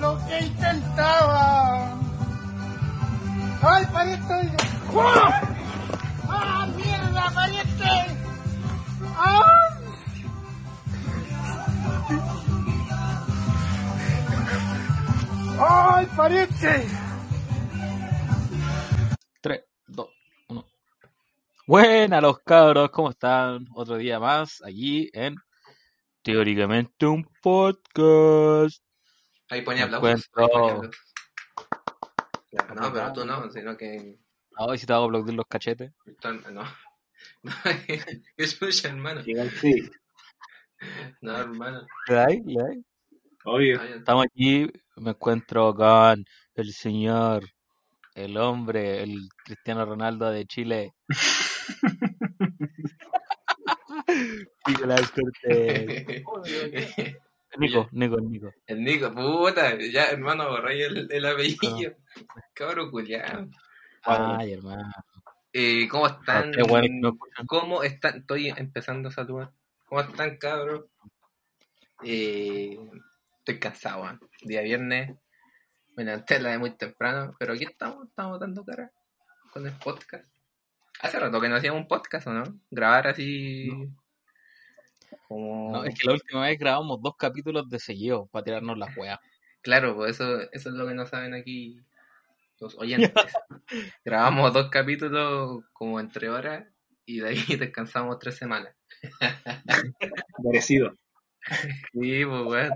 lo que intentaba. ¡Ay, pariente! ¡Ah, mierda, pariente! ¡Ah! ¡Ay, pariente! 3, 2, 1. Buenas los cabros, ¿cómo están? Otro día más aquí en Teóricamente un podcast. Ahí ponía aplausos. encuentro- No, pero tú no, sino que. Hoy si te hago aplaudir los cachetes. No. No, es mucho, hermano. Sí, No, hermano. ¿Le dais? obvio. Estamos aquí, me encuentro con el señor, el hombre, el Cristiano Ronaldo de Chile. Nicolás Cortés. Nico, Nico, Nico. El Nico, puta, ya hermano, borré el, el apellido. Cabro culiado. Ay, hermano. Eh, ¿Cómo están? Qué bueno. ¿Cómo están? Estoy empezando a saludar. ¿Cómo están, cabros? Eh, estoy cansado, weón. Día viernes. Me levanté a la de muy temprano, pero aquí estamos, estamos dando cara con el podcast. Hace rato que no hacíamos un podcast, ¿o no? Grabar así. Como. No, es que la última vez grabamos dos capítulos de seguido para tirarnos las weas. Claro, pues eso, eso es lo que no saben aquí los oyentes. Grabamos dos capítulos como entre horas y de ahí descansamos tres semanas. Merecido. Sí, pues weón.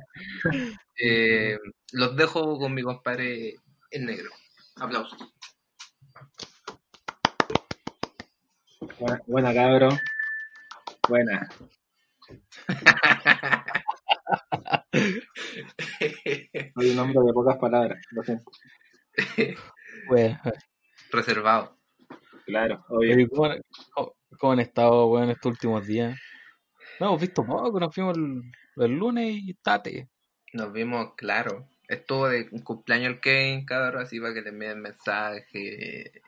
Eh, los dejo con mi compadre el negro. Aplausos. Buena, buena cabro. Buena. Soy un hombre de pocas palabras, lo siento. Wea. Reservado. Claro, obvio. ¿Cómo, cómo- cómo han estado weón, estos últimos días? No hemos visto poco, nos fuimos el, el lunes y tate. Nos vimos, claro. Estuvo de un cumpleaños el Kevin, cabrón, así para que le envíen mensaje.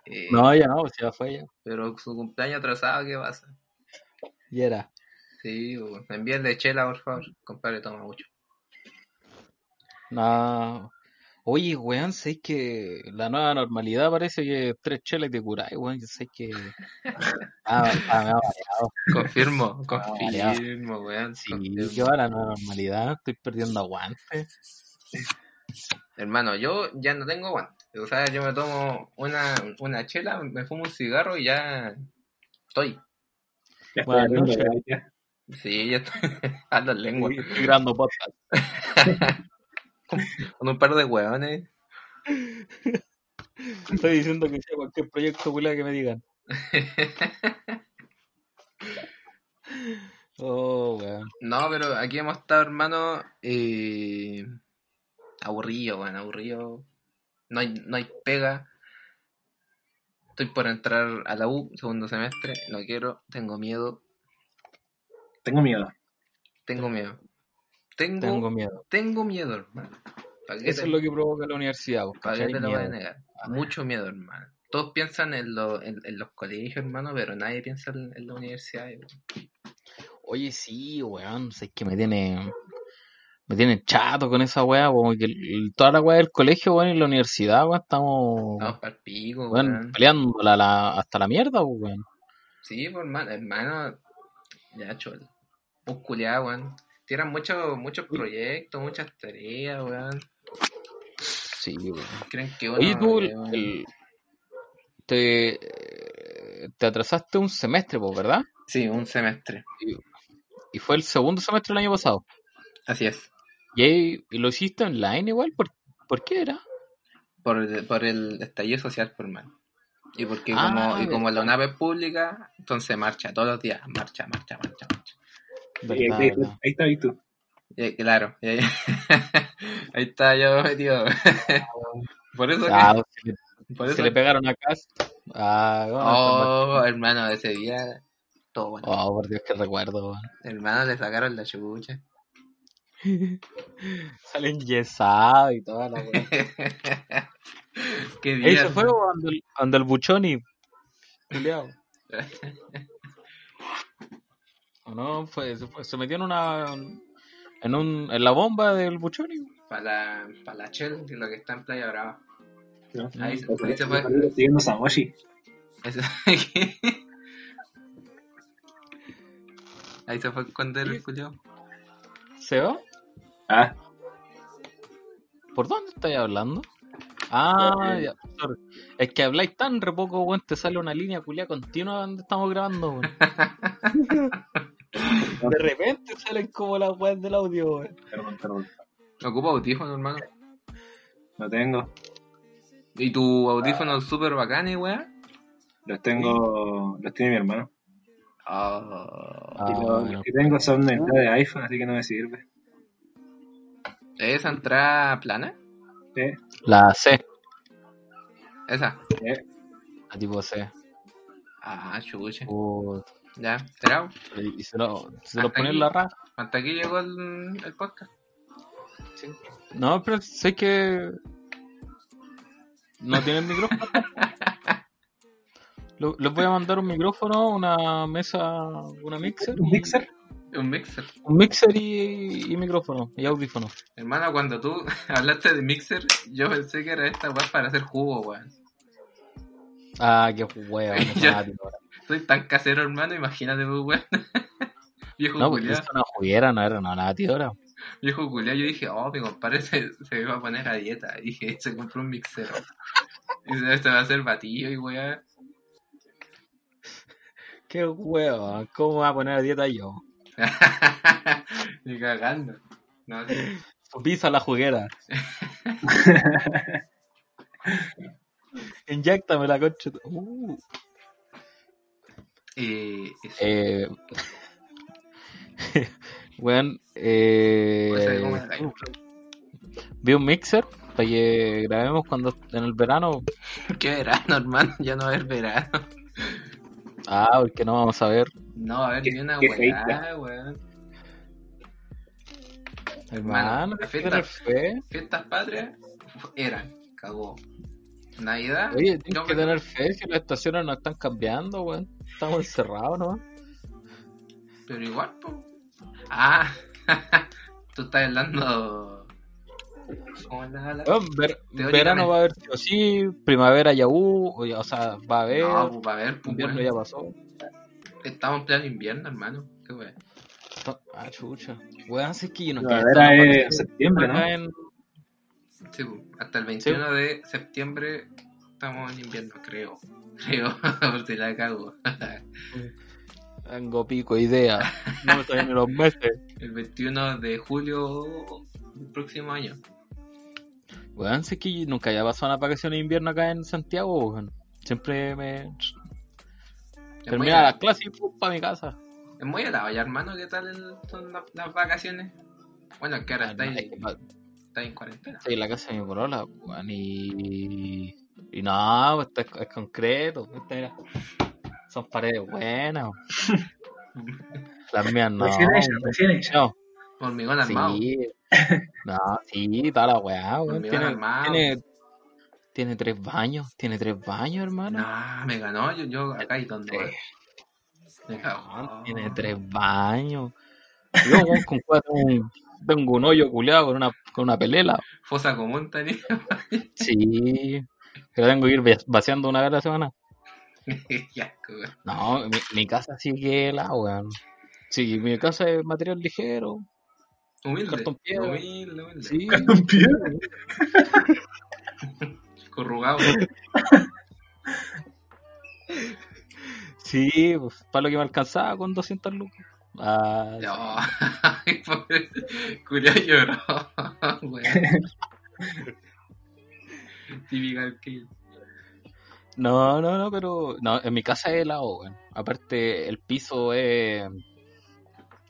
eh, No, ya no, pues ya fue ya. Pero su cumpleaños atrasado, ¿qué pasa? Ya era. Sí, pues, envíenle chela, por favor. Compadre, toma mucho. No. Oye, weón, sé que la nueva normalidad parece que tres chelas te curáis, weón. Yo sé que. Ah, ah, me ha variado. Confirmo, confirmo, weón. Sí, confirmo. ¿qué va la nueva normalidad? Estoy perdiendo aguante. Hermano, yo ya no tengo guantes. O sea, yo me tomo una, una chela, me fumo un cigarro y ya estoy. Ya abriendo noches. Sí, ya estoy a las lenguas. Estoy grabando podcast. Con un par de hueones. Estoy diciendo que sea cualquier proyecto culiao que me digan. Oh, weón. No, pero aquí hemos estado, hermano, eh, aburrido, weón, aburrido. No hay, no hay pega. Estoy por entrar a la U, segundo semestre. No quiero, tengo miedo, Tengo miedo. tengo miedo. Tengo, Tengo miedo. tengo miedo, hermano. ¿Para qué Eso te- es lo que provoca la universidad, vos, ¿Para qué te lo voy a Miedo. negar? Mucho miedo, hermano. Todos piensan en, lo- en, en los colegios, hermano, pero nadie piensa en, en la universidad. Oye, sí, weón, sé que me tiene, me tiene chato con esa weá, como que el- toda la weá del colegio, weón, y la universidad, weón, estamos, Estamos para el pico, weón, weón. peleando la, la- hasta la mierda, pues, weón. Sí, pues, hermano, hermano, ya, chol. Un culiado, weón. Tienen muchos muchos proyectos, muchas tareas, weón. Sí, weón. Creen que uno... Oye, tú, el- te, te atrasaste un semestre, pues, ¿verdad? Sí, un semestre. Y fue el segundo semestre del año pasado. Así es. ¿Y, ahí- lo hiciste online igual? ¿Por, por qué era? Por, el- por el estallido social, por hermano. Y porque Ah, como, y como la nave es pública, entonces marcha todos los días. Marcha, marcha, marcha, marcha. Ahí, verdad. ahí está, ahí tú. Eh, claro. eh, Ahí está yo metido. Por eso Ah, que... se, le, Por se eso le pegaron a casa. Ah, bueno, Oh, hermano, ese día... Todo bueno. oh, por Dios, que recuerdo. Hermano, le sacaron la chucha. Salen yesados y toda la. Qué Ahí día. se fue cuando el, cuando el buchoni. Juliado. ¿O no? Fue, se, fue- se metió en una. En, un, en la bomba del buchoni. para la, pa la Shell, que es lo que está en Playa Brava. ¿no? Ahí se, ahí se fue. estoy Siguiendo Samoshi. Eso- Ahí se fue a esconder el culiao. ¿Seba? Ah, ¿Por dónde estáis hablando? Ah, ya. Es que habláis tan re poco, weón, te sale una línea culia continua donde estamos grabando, weón. De repente salen como las weas del audio, weón. perdón, perdón. Ocupa audífono, hermano. No tengo. ¿Y tu audífono súper bacán, y weá? Los tengo. Los tiene mi hermano. Ah. y Ah, los bueno. que tengo son de, de iPhone, así que no me sirve. ¿Es esa entrada plana? ¿Sí? La C, Esa. ¿Sí? la tipo C. Ah, chuche. Puta. Ya, será. Y se lo, se lo la raja. Hasta aquí llegó el, el podcast. No, pero sé que. No tienen micrófono. Les voy a mandar un micrófono, una mesa, una mixer. ¿Un mixer? Un mixer. Un mixer y, y micrófono y audífono. Hermano, cuando tú hablaste de mixer, yo pensé que era esta weá para hacer jugo, weón. Ah, qué Ya. Soy tan casero, hermano, imagínate, pues, weón. Viejo No, porque culiao, es una juguera, no era no, nada, tío. Era. viejo culiao, yo dije, oh, mi compadre se, se iba a poner a dieta. Y dije, se compró un mixero. Y se este va a hacer batido y weá. Qué hueá, ¿cómo voy a poner a dieta yo? Ni cagando. No, sí. Pisa la juguera. Inyectame la concha. Uh. Eh. Eh, weón, eh, vi un mixer para que grabemos cuando en el verano. ¿Qué verano, hermano? Ya no va a haber verano. Ah, porque no vamos a ver, No va a haber Qué- ni una weá, weón. hermano. la hay que fiesta- tener fe. Fiestas patrias eran, cagó. Navidad, Oye, tienes que tener fe si las estaciones no están cambiando, weón. Estamos encerrados, ¿no? pero igual, po. Ah, tú estás hablando. ¿Cómo es la ver- verano va a haber sí o sí, primavera ya hubo, o, sea, va a haber, No, pues, a ver, pues, invierno weón. ya pasó. Estamos en pleno invierno, hermano. Qué weón. Ah, chucha. Weón, así que yo no La quiero verdad estar es en septiembre, ¿no? en- Sí, hasta el 21 de septiembre estamos en invierno, creo. Creo, por si la cago. Tengo pico idea. No me salen ni los meses. El 21 de julio del próximo año. Weón, sé que nunca había pasado una vacación de invierno acá en Santiago. Siempre me. Terminaba las clases y pum, para mi casa. es muy helado ya, hermano. ¿Qué tal el- son la- las vacaciones? Bueno, es que ahora estáis es estáis en cuarentena. En la casa de mi polola, weón, y... Y no, pues esto es, es concreto, ¿viste? mira. Son paredes buenas. Las mías no. Recién hecha, recién. No, Hormigón armado. sí. No, sí, toda la weá, weón. Tiene, armado. tiene, tiene tres baños, tiene tres baños, hermano. No, me ganó. Yo, yo acá y donde. Me. Tiene tres baños. Yo, weón, con cuatro, un- tengo un hoyo culeado con una, con una pelela. Fosa común tenía. Sí. Pero tengo que ir va- vaciando una vez a la semana. No, mi, mi casa sí que la weón. Sí, mi casa es material ligero. Humilde. Cartón piedra. Humilde, humilde. Sí. Corrugado. Sí, pues, para lo que me alcanzaba con 200 lucas. Ah, No. Curia lloró. Típica que. no, no, no, pero no, en mi casa es helado, weón. Aparte, el piso es.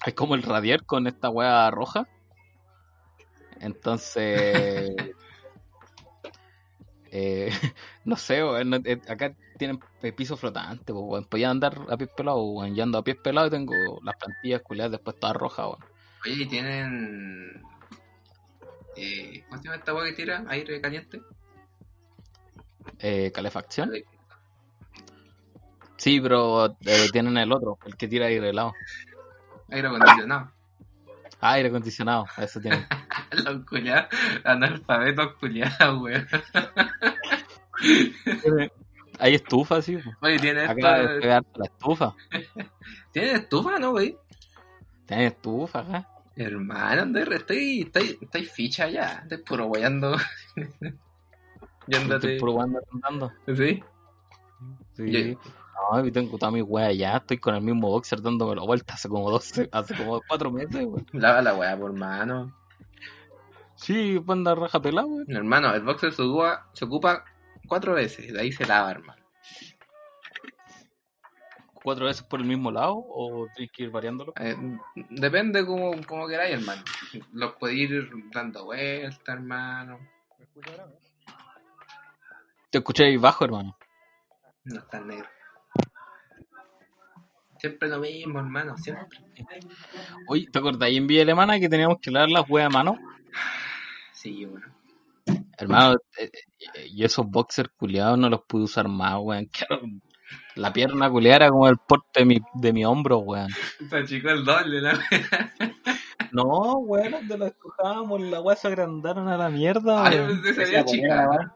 Es como el radier con esta weá roja. Entonces. eh, no sé, weón. eh, acá tienen piso flotante, pues, weón. Podía andar a pies pelados, weón. Yo ando a pies pelados y tengo las plantillas culiadas después todas rojas, weón. Oye, ¿y tienen. Eh, ¿Cómo se llama esta agua que tira? ¿Aire caliente? Eh, calefacción. Sí, pero eh, tienen el otro, el que tira aire helado. Aire acondicionado. Ah, aire acondicionado, eso tienen. Los culiados, analfabetos culiados, weón. Hay estufa, sí. Oye, ¿tiene pegar la estufa. ¿Tiene estufa, no, güey? Tiene estufa acá. Hermano, Ander, estoy, estoy, estoy ficha ya. Estoy puro weyando. Yéndote. Estoy probando andando. ¿Sí? Sí. Ye- No, y tengo toda mi wea ya. Estoy con el mismo boxer dándome la vuelta hace como dos, hace como cuatro meses, weón. Lava la weá, por mano. Sí, banda raja pelada, weón. Hermano, el boxer se ocupa, se ocupa cuatro veces. De ahí se lava, hermano. ¿Cuatro veces por el mismo lado o tienes que ir variándolo? Eh, depende como, como queráis, hermano. Los podéis ir dando vueltas, hermano. Te escuché ahí bajo, hermano. No está negro. Siempre lo mismo, hermano, siempre. Oye, ¿te acordás ahí en Villa Alemana que teníamos que lavar las weas a mano? Sí, bueno. Hermano, eh, eh, yo esos boxers culiados no los pude usar más, weón. La pierna culiada era como el porte de mi, de mi hombro, weón. Se achicó el doble, ¿no? No, weón, donde lo escojábamos, la wea se agrandaron a la mierda, Ay, weón. chica. weón.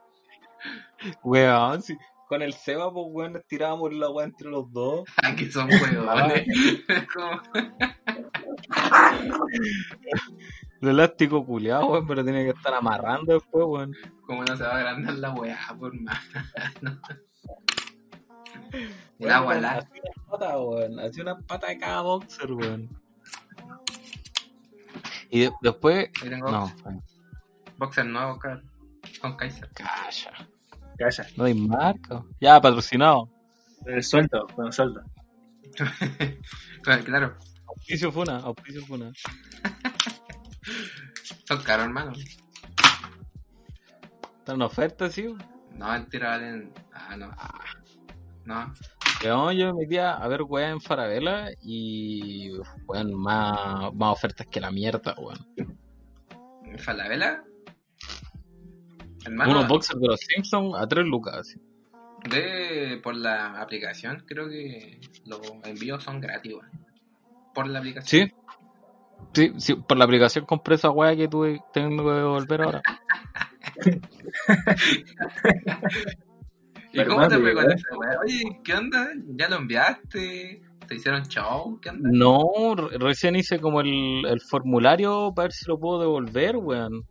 Weón, sí. Con el Seba, pues, weón, tirábamos la wea entre los dos. Ah, que son. Como- El elástico culiado, weón, pero tiene que estar amarrando después, weón. Como no se va a agrandar la weá, por más. El agua la. Hacía una pata, weón. Hacía una pata de cada boxer, weón. Y de- después. Ahí tengo No, boxer nuevo, cabrón. Con Kaiser. calla. Calla. No hay marca. Ya, patrocinado. El sueldo, con el sueldo. Claro, Claro, Auspicio Funa, auspicio Funa. son caros, hermano. Está en oferta, sí. No, mentira, valen. Ah, no. No. Weón, yo me metía a ver weón en Farabela y. Weón, más, más ofertas que la mierda, weón. Falabella. Hermano, Unos boxers de los Simpsons a 3 lucas. de por la aplicación, creo que los envíos son gratis, weón. Por la aplicación. Sí. Sí, sí, por la aplicación compré esa weá que tuve, tengo que devolver ahora. ¿Y Pero cómo te fue con esa weá? Oye, ¿qué onda? ¿Ya lo enviaste? ¿Te hicieron show? ¿Qué onda? No, re- recién hice como el, el formulario para ver si lo puedo devolver, weón.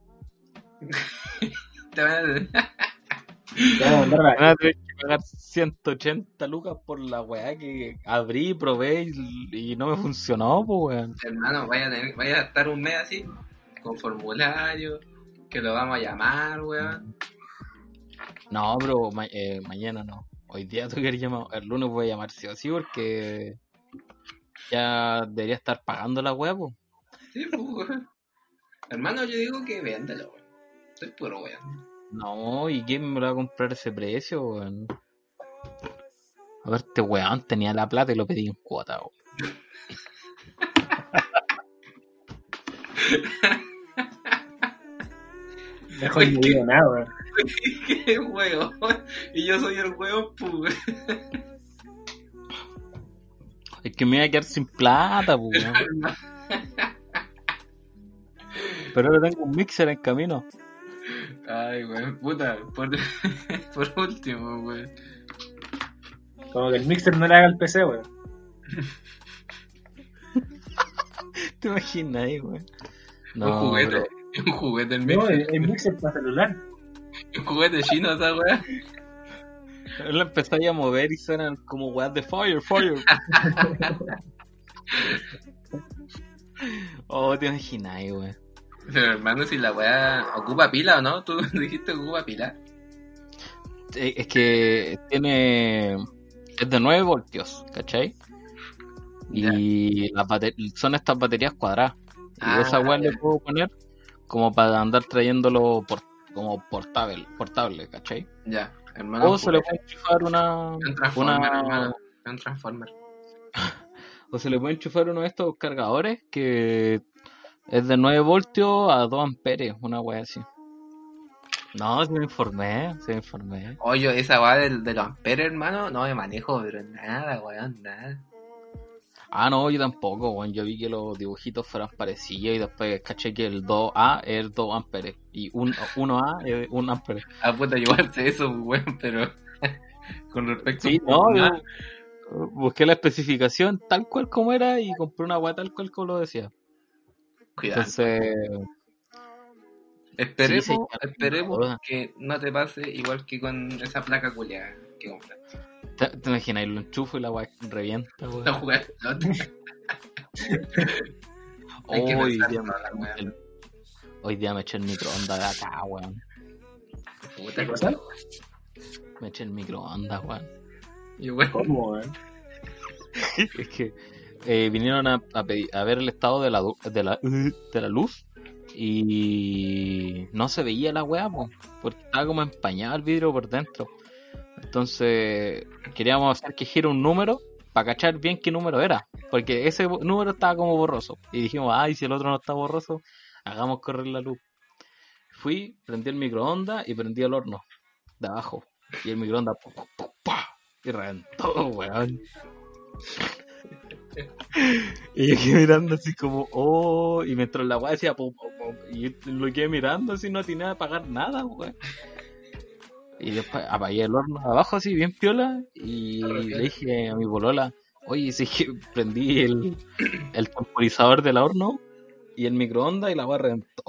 Te van a- tener que pagar 180 lucas por la weá que abrí, probé y, y no me funcionó, pues weón. Hermano, vaya a, tener- vaya a estar un mes así, con formulario, que lo vamos a llamar, weón. No, pero ma- eh, mañana no. Hoy día tengo que llamar. El lunes voy a llamar sí o sí porque ya debería estar pagando la weá, pues. Sí, pues, weón. Hermano, yo digo que véndelo, weón. Estoy puro weón. No, ¿y quién me lo va a comprar ese precio, weón? A ver, este weón tenía la plata y lo pedí en cuota, weón. Mejor no digo nada, weón. Qué weón. Y yo soy el weón, pues, weón. Es que me iba a quedar sin plata, pues, weón. Pero ahora tengo un mixer en camino. Ay, weón, puta. Por, por último, weón. Como que el mixer no le haga el PC, weón. ¿Te imaginas ahí, weón? un juguete. Un juguete el No, mixer. el, el mixer para celular. Un juguete chino esa weá. Lo empezáis a mover y suenan como weas de fire, fire. oh, te imaginas, ahí, weón. Pero hermano, si la weá ocupa pila o no, tú dijiste ocupa pila. Es que tiene. Es de 9 voltios, ¿cachai? Y las son estas baterías cuadradas. Y Ah, esa weá le puedo poner como para andar trayéndolo por, como portable, portable, ¿cachai? Ya, hermano. O se le puede enchufar una. Un transformer, una hermano. Un transformer. o se le puede enchufar uno de estos cargadores que es de 9 voltios a 2 amperes, una weá así. No, se me informé, se me informé. Oye, esa weá del, de los amperes, hermano, no me manejo, pero nada, weón, nada. Ah, no, yo tampoco, weón. Yo vi que los dibujitos fueran parecidos y después caché que el 2A es 2 amperes y un, 1A es 1 ampere. Ah, puta, sé eso, weón, pero con respecto Sí, a no, yo busqué la especificación tal cual como era y compré una weá tal cual como lo decía. Cuidado. Entonces, Esperemos, sí, sí, esperemos que no te pase igual que con esa placa culiada que compraste. ¿te, te imaginas? Lo enchufo y la weá revienta, No weón. Hay que Hoy día, me, hoy día me eché el microondas de acá, weón. ¿Qué cosa? Me eché el microondas, weón. ¿Cómo, weón? Es que eh, vinieron a, a, pedir- a ver el estado de la, du- de la, de la luz y no se veía la weá, po, porque estaba como empañado el vidrio por dentro. Entonces queríamos hacer que gire un número para cachar bien qué número era, porque ese número estaba como borroso. Y dijimos, ay, si el otro no está borroso, hagamos correr la luz. Fui, prendí el microondas y prendí el horno de abajo. Y el microondas, y reventó, weón. Y yo quedé mirando así como, oh, y mientras la weá decía, pum, pum, pum, y yo lo quedé mirando así, no tenía que pagar nada, weón. Y después apagué el horno abajo así, bien piola, y le dije a mi polola, oye, si es que prendí el, el temporizador del horno y el microondas y la weá reventó.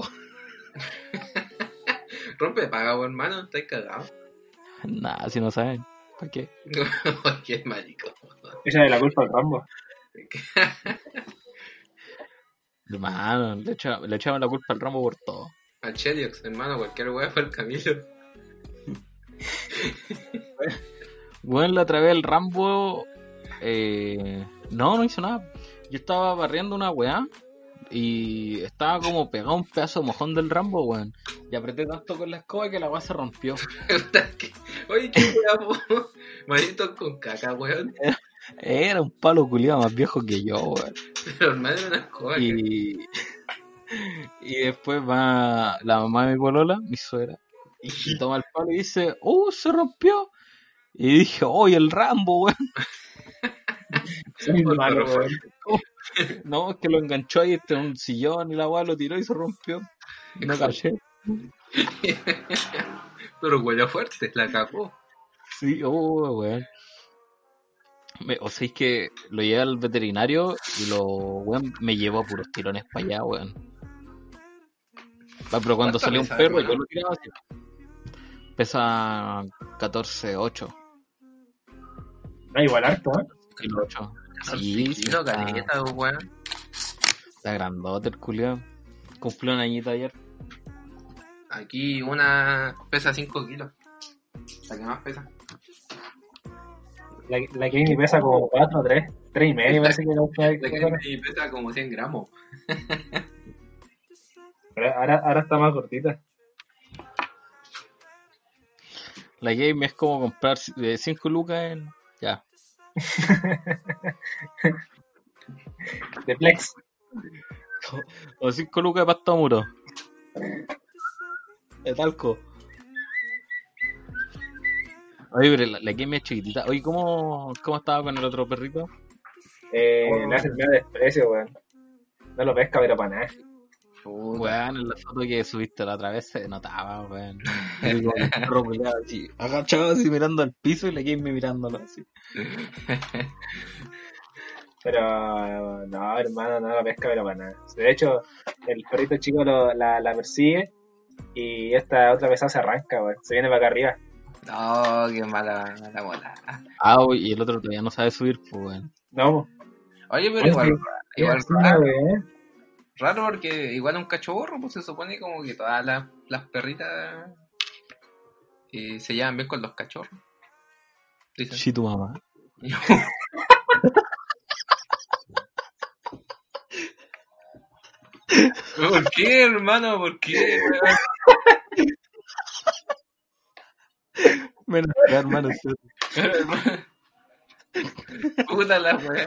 rompe paga, weón, hermano, estáis cagado. Nada, si no saben, ¿para qué? Qué marico. Esa es la culpa del Rambo. Hermano, le echa- le echaba la culpa al ramo por todo. A Cheliox, hermano, cualquier weá fue el Camilo. Bueno, la otra vez el Rambo. Eh, no, no hizo nada. Yo estaba barriendo una weá. Y estaba como pegado un pedazo de mojón del Rambo, weón. Y apreté tanto con la escoba que la weá se rompió. Oye, qué weá. Maritos con caca, weón. Era un palo culiado más viejo que yo, weón. Pero una escoba. Y, y después va la mamá de mi polola, mi suegra, y toma el palo y dice, ¡Oh, se rompió! Y dije, ¡Oh, y el Rambo, weón! Malo. No, es que lo enganchó ahí entre un sillón y la weá lo tiró y se rompió. No caché. Pero huele fuerte, la cagó. Sí, oh, weón. Me- o sea, es que lo llevé al veterinario y lo, weón, me llevó a puros tirones para allá, weón. Va, pero cuando ¿Cuánto salió un perro, yo lo tiraba así. Pesa 14.8. Ah, igual harto, ¿eh? Kilo 8. Sí, Sí, está, caleta, weón. está grandote el culiao. Cumplió un añito ayer. Aquí una pesa 5 kilos. La que más pesa. La, la Kimi pesa como 4, 3, 3 y medio, parece que la La que que fue. me pesa como 100 gramos. Pero ahora, ahora está más cortita. La game es como comprar 5 lucas en. Ya. De Plex. O 5 lucas de pasta muro. De talco. Oye, pero la, la game es chiquitita. Oye, ¿cómo, ¿cómo estaba con el otro perrito? Eh, le hace el medio desprecio, weón. No lo pesca, pero para nada. Weón, en la foto que subiste la otra vez se notaba, weón. El perro así, agachado así mirando al piso y la game mirándolo así. Pero no, hermano, no lo pesca, pero para nada. De hecho, el perrito chico lo- la, la persigue y esta otra vez se arranca, weón. Se viene para acá arriba. No, qué mala, mala bola. Ah, uy, y el otro todavía no sabe subir, pues, weón. No, Oye, pero igual, igual raro, weón. raro porque igual un cachorro, pues se supone como que todas las, las perritas eh, se llevan bien con los cachorros. Dicen. Sí, tu mamá. ¿Por qué, hermano? ¿Por qué? Menos que hermano. Puta la weá.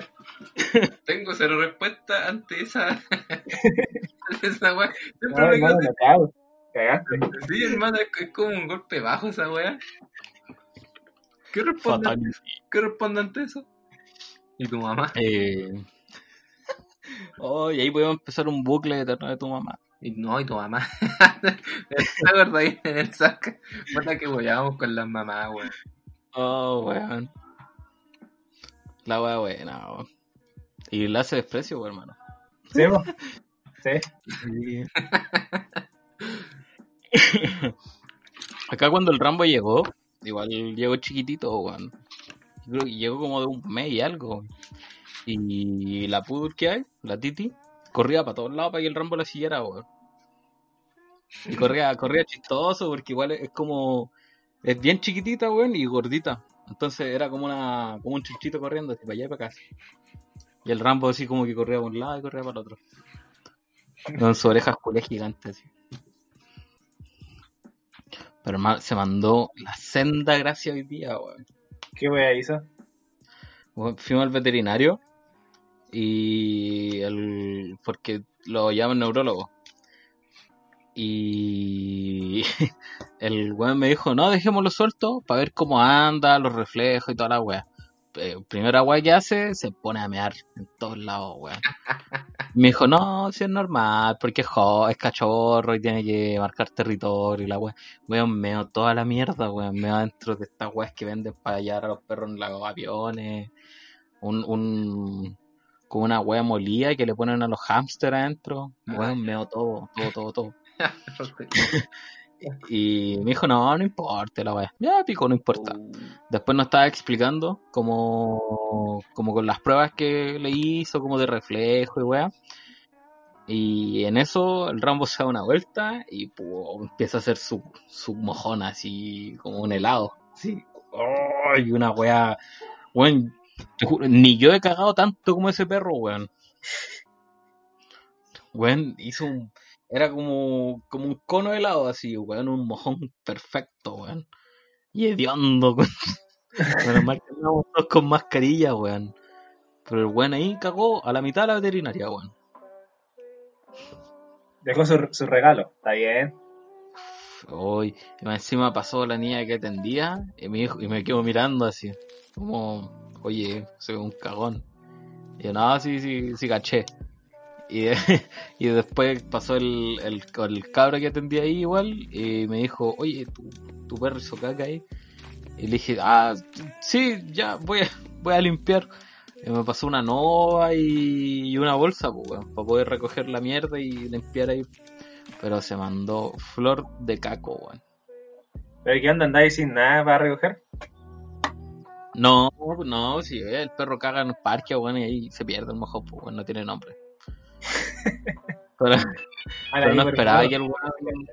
Tengo cero respuesta ante esa. ante esa weá. Siempre No, me hermano, cago. Cagaste. Sí, hermano, es, es como un golpe bajo esa weá. ¿Qué responde, Fatal. ¿Qué responde ante eso? ¿Y tu mamá? Eh, Oh, y ahí podemos empezar un bucle eterno de tu mamá. Y no, y tu mamá. ¿Te acuerdas ahí en el saca? Puta que volábamos con las mamás, weón. Oh, weón. La wea buena, weón. Y la hace desprecio, weón, hermano. ¿Sí, po? Sí. Acá cuando el Rambo llegó, igual llegó chiquitito, weón. Yo creo que llegó como de un mes y algo. Y la pudul que hay, la Titi, corría para todos lados para que el Rambo la siguiera, weón. Y corría, corría chistoso porque igual es como. Es bien chiquitita, weón, y gordita. Entonces era como una como un chuchito corriendo así para allá y para acá. Y el Rambo así como que corría para un lado y corría para el otro. Con sus orejas culias gigantes así. Pero se mandó la senda gracia hoy día, weón. ¿Qué wea hizo? Fuimos al veterinario y el, porque lo llaman neurólogo. Y el weón me dijo, no, dejémoslo suelto para ver cómo anda, los reflejos y toda la weá. Eh, primera weá que hace, se pone a mear en todos lados, weón. Me dijo, no, si es normal, porque es, jo- es cachorro y tiene que marcar territorio y la weá. Weón, meo toda la mierda, weón. Meo dentro de estas weas que venden para llevar a los perros en los aviones. Un, un, como una wea molida que le ponen a los hamsters adentro. Weón, meo todo, todo, todo, todo. Y me dijo, no, no importa la wea. Ya, pico, no importa. Después nos estaba explicando como, como con las pruebas que le hizo, como de reflejo y weá. Y en eso el Rambo se da una vuelta y pu, empieza a hacer su, su mojón así como un helado. Así. ¡Oh! y una weá. Weón, te juro, ni yo he cagado tanto como ese perro, weón. Weón, hizo un. Era como, como un cono helado así, weón, un mojón perfecto, weón. Y hediondo, con... Menos mal que todos con mascarilla, weón. Pero el weón ahí cagó a la mitad de la veterinaria, weón. Dejó su, su regalo. Está bien. Hoy, encima pasó la niña que atendía y me, dijo, y me quedo mirando así, como, oye, soy un cagón. Y yo, no, sí, sí, sí, caché. Y, después pasó el, el, el cabro que atendía ahí igual y me dijo, oye, tu, perro hizo caca ahí. Y le dije, ah, sí, ya, voy a, voy a limpiar. Y me pasó una nova y, una bolsa, pues, weón, para poder recoger la mierda y limpiar ahí. Pero se mandó flor de caco, weón. ¿Pero qué onda? ¿Andáis sin nada para recoger? No, no, si el perro caga en el parque, weón, y ahí se pierde el mojón, pues, weón, no tiene nombre. Pero, Ah, pero no esperaba que el weón,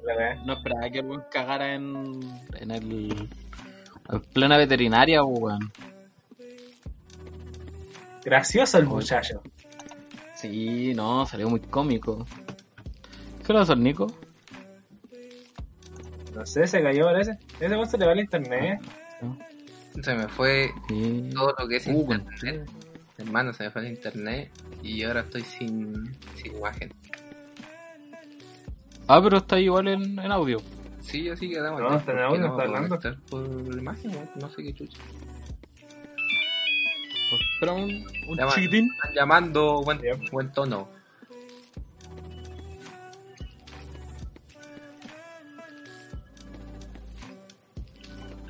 La wea. no esperaba que el weón cagara en, en el, en plena veterinaria, pues, weón. Gracioso el muchacho. Sí, no, salió muy cómico. ¿Qué a hacer, Nico? No sé, se cayó parece. Ese weón se le va el internet. Se me fue Sí. todo lo que es Uh, internet. Hermano, se me fue el internet y ahora estoy sin, sin imagen. Ah, pero está igual en, en audio. Sí, así quedamos. No, ya, está en ¿por qué audio, no está hablando. por imagen, no sé qué chucha. Espera un, un Llama- chiquitín. Están llamando, buen, buen tono.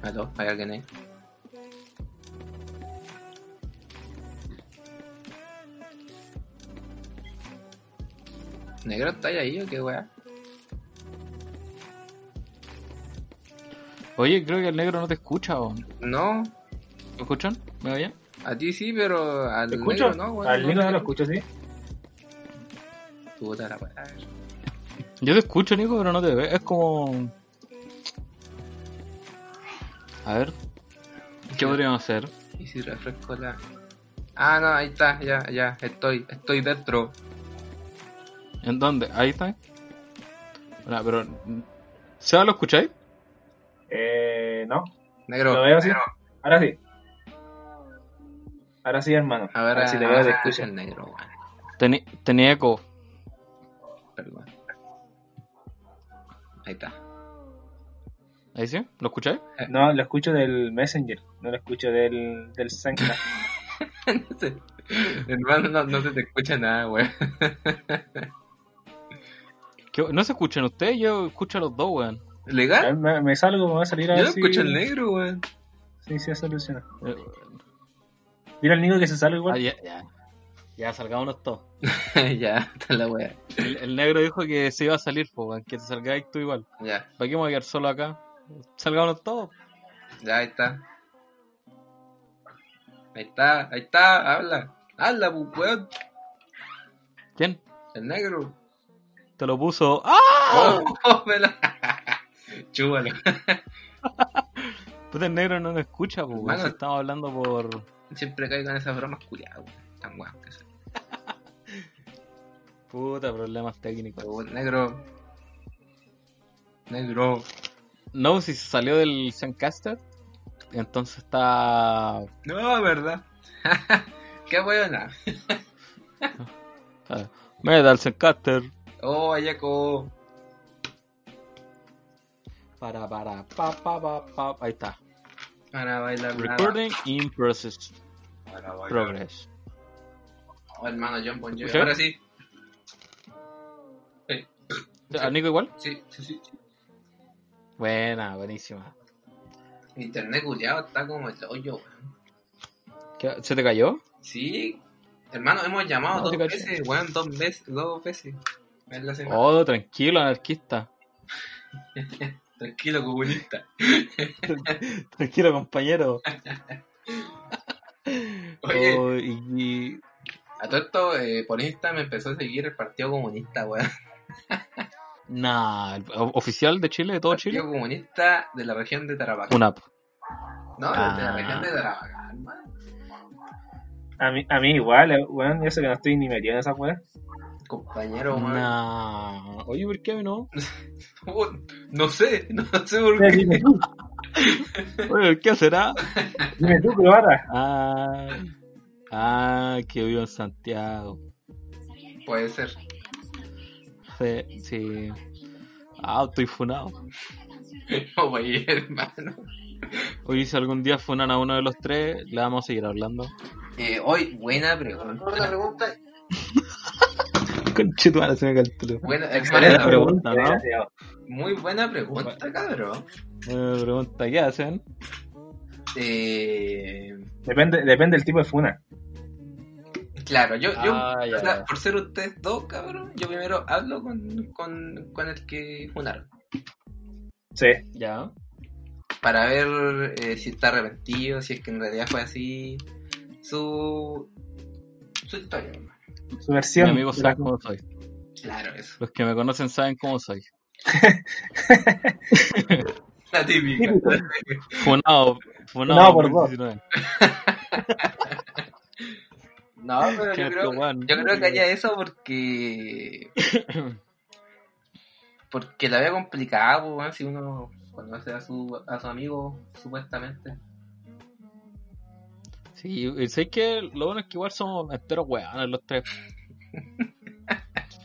¿Aló? ¿Hay alguien ahí? ¿Negro está ahí o qué weá? Oye, creo que el negro no te escucha, ¿o? ¿Me No, escuchan? ¿Me oyen? a ti sí, pero al ¿Te escucho? negro no, weón. Al Nico no lo escucho, sí. Puta la weá. Yo te escucho, Nico, pero no te veo. Es como. A ver, ¿qué podríamos hacer? ¿Y si refresco la...? Ah, no, ahí está, ya, ya, estoy, estoy dentro. ¿En dónde? Ahí está. Pero. ¿Seba lo escucháis? Eh, no. Negro. Lo veo así. negro. Ahora sí. Ahora sí, hermano. A ver, Ahora sí te ah, veo, se te escucha escucho. el negro, weón. Teni- Tenía eco. Perdón. Ahí está. ¿Ahí sí? ¿Lo escucháis? No, lo escucho del Messenger. No lo escucho del, del Senka. no sé. Hermano, no, no se te escucha nada, weón. ¿Qué- ¿No se escuchan ustedes? Yo escucho a los dos, weón. ¿Legal? Me, me salgo, me va a salir a Yo ver no si- escucho el negro, weón. Sí, sí, soluciona. Eh, Dile al Nico que se salga ah, igual. ya, ya. Ya, salgámonos todos. ya, está la wea. El, el negro dijo que se iba a salir, po, weón, que te salgáis tú igual. Ya, ¿Para qué me voy a quedar solo acá? Salgámonos todos. ya, ahí está. Ahí está, ahí está, habla. Habla, pues, weón. ¿Quién? El negro. Te lo puso. ¡Ah! Oh. Chúbalo. Pues el negro no nos escucha, pues, si Estamos hablando por. Siempre caigo en esas bromas culiadas. Tan weón que son. Puta, problemas técnicos. Negro. Negro. No, si se salió del Zencaster, entonces está. No, verdad. Qué buena. está- Meta al Zencaster. Oh, Ayaco. Para, para, pa, pa, pa, pa. Ahí está. Para bailar nada. Recording in process. Para bailar. Progress. Oh, hermano, John Bon Jovi. ¿Sí? Ahora sí. ¿A Nico igual? Sí, sí, sí. sí. Buena, buenísima. Internet culiado está como el hoyo, weón. ¿Qué- ¿Se te cayó? Sí. Hermano, hemos llamado No, dos veces, weón, dos veces, dos veces. Oh, tranquilo, anarquista. Tranquilo, comunista. Tranquilo, compañero. Oye, Oh, y, y- a todo esto, eh, por Insta me empezó a seguir el Partido Comunista, weón. Nah, el oficial de Chile, de todo Chile. Partido Comunista de la región de Tarapacá. Una app. No, de la Ah. región de Tarapacá, hermano. A mí, a mí igual, eh, weón, yo sé que no estoy ni metido en esa weá. Compañero, weón. Nah. Oye, ¿por qué no? No sé, no sé por qué. Dime tú, Oye, ¿qué será? dime tú, Cleopatra. Ah, ah, que vivo en Santiago. Puede ser. Sí, sí. Ah, estoy funado. Oye, hermano. Oye, si algún día funan a uno de los tres, le vamos a seguir hablando. Eh, hoy, buena pregunta. Buena pregunta. Se me. Buena, Buena excelente. pregunta, ¿no? Muy buena pregunta, cabrón. Me pregunta, ¿qué hacen? Eh, Depende, depende del tipo de funa. claro, yo, yo Ah, ya, o sea, ya. por ser ustedes dos, cabrón, yo primero hablo con, con, con el que funaron. Sí. Ya. Para ver eh, si está arrepentido, si es que en realidad fue así. Su, su historia, Su Mi versión. amigo de la- sabe cómo soy. Claro, eso. Los que me conocen saben cómo soy. La típica. Funado, funado Funado por vos. 2019. No, pero yo creo, yo creo que haría eso porque. Porque la veo complicada, pues, si uno conoce a su, a su amigo, supuestamente. Sí, sé que lo bueno es que igual somos enteros weones los tres.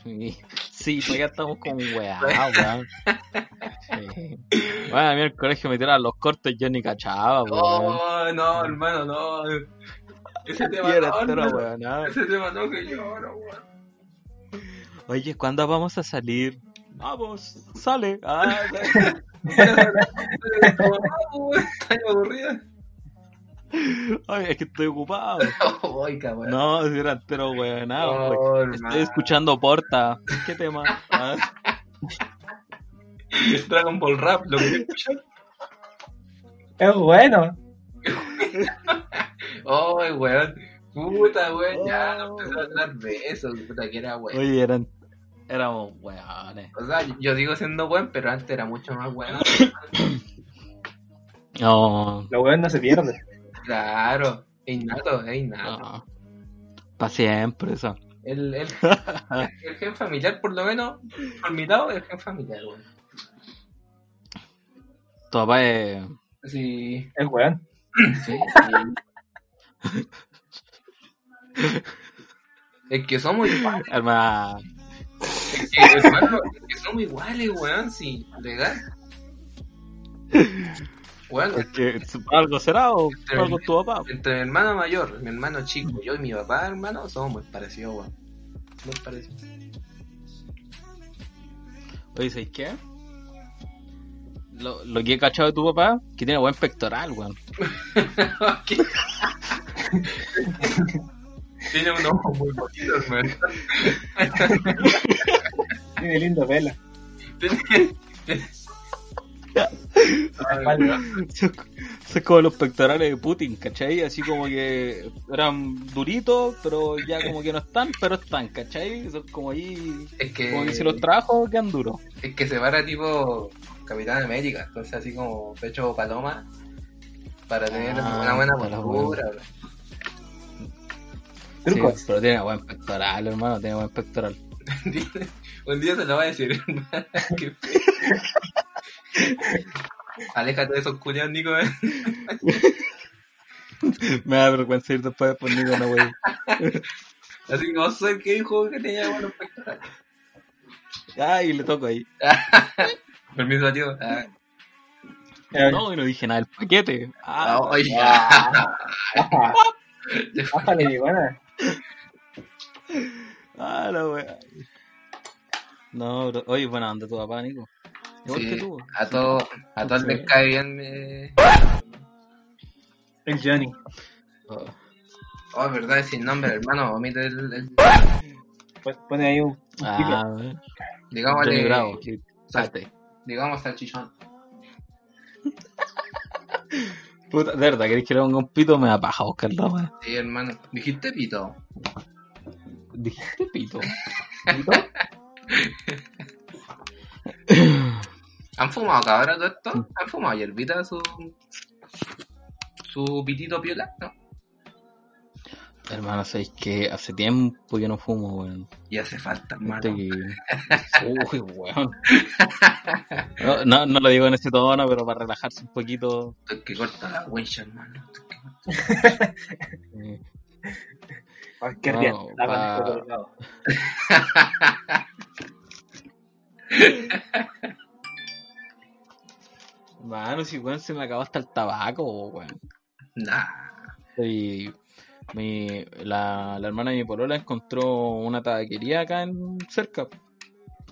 Sí, sí todavía estamos con weá, weón. Sí. Bueno, a mí el colegio me tiraban los cortes yo ni cachaba, weón. Oh, no, hermano, no. Ese tema no, entero weón. Ese tema no, que lloro, weón. Oye, ¿cuándo vamos a salir? Vamos, sale. Ah, Estoy aburrida. Ay, es que estoy ocupado. Ay, cabrón. No, si era entero weón. Oh, Estoy escuchando Porta. ¿Qué tema? Ah, Dragon Ball Rap, lo que escuchar. Es bueno. Ay, weón. Puta, weón, ya no Oh. empezó a hablar de eso. Puta, que era weón. Oye, eran, éramos weones. O sea, yo digo siendo buen, pero antes era mucho más bueno. No, La weón no se pierde. Claro, es innato, es innato. no. Para siempre eso. El, el, el gen familiar, por lo menos, por mi lado, el gen familiar, weón. Tu papá es. Sí, Es weón. sí. Es que somos iguales, Hermano. es que, hermano, es que somos iguales, weón, sí, legal. Bueno, Porque algo será o Entre- algo tu papá. entre mi hermano mayor, mi hermano chico, yo y mi papá, hermano, somos muy parecidos, weón. Muy parecidos. Oye, ¿sabes qué? Lo, lo que he cachado de tu papá, que tiene buen pectoral, weón. Tiene un ojo muy bonito, weón. Tiene lindo pelo. Tiene-. Son son como los pectorales de Putin, ¿cachai? Así como que eran duritos, pero ya como que no están, pero están, ¿cachai? Son como ahí, Es que, como que si los trabajo quedan duros. es que se para tipo Capitán América, entonces así como pecho paloma para tener Ah, una buena postura. Sí, pero tiene buen pectoral, hermano, tiene buen pectoral. Un día se lo va a decir, hermano. Aléjate de esos culiados, Nico. eh. Me da vergüenza ir después por Nico, no, wey. Así que vos soy que dijo que tenía buenos pectorales. Ay, le toco ahí. Permiso, tío. Ah, Eh, No, y no dije nada del paquete. Ah, ah, oye. ah, Bájale, iguana. ah, la wea. No, bro. Oye, buena onda tu papá, Nico. Igual Sí, que tú. a todos a todos les cae bien. eh. El Johnny. Oh. Oh, verdad, es sin nombre, hermano. Omite el. el- Pon- Pone ahí un. Ah. Johnny digámosle. Bravo. que- sal- Sate. digamos salchichón. Puta, de verdad, querés que le ponga un pito, me da paja buscar la. Sí, hermano. Dijiste pito. Dijiste pito. ¿Pito? ¿Han fumado cabrón todo esto? ¿Han fumado hierbita su. su pitito piola? ¿No? Hermano, sabéis que hace tiempo que no fumo, weón. Y hace falta, hermano. Este que- Uy, weón. No, no, no lo digo en ese tono, pero para relajarse un poquito. Es que corta la wincha, hermano. Esto es que- Ay, qué No, bien. Pa-. Mano, si weón se me acabó hasta el tabaco, weón. Nah. Y mi, la, la hermana de mi polola encontró una tabaquería acá en cerca.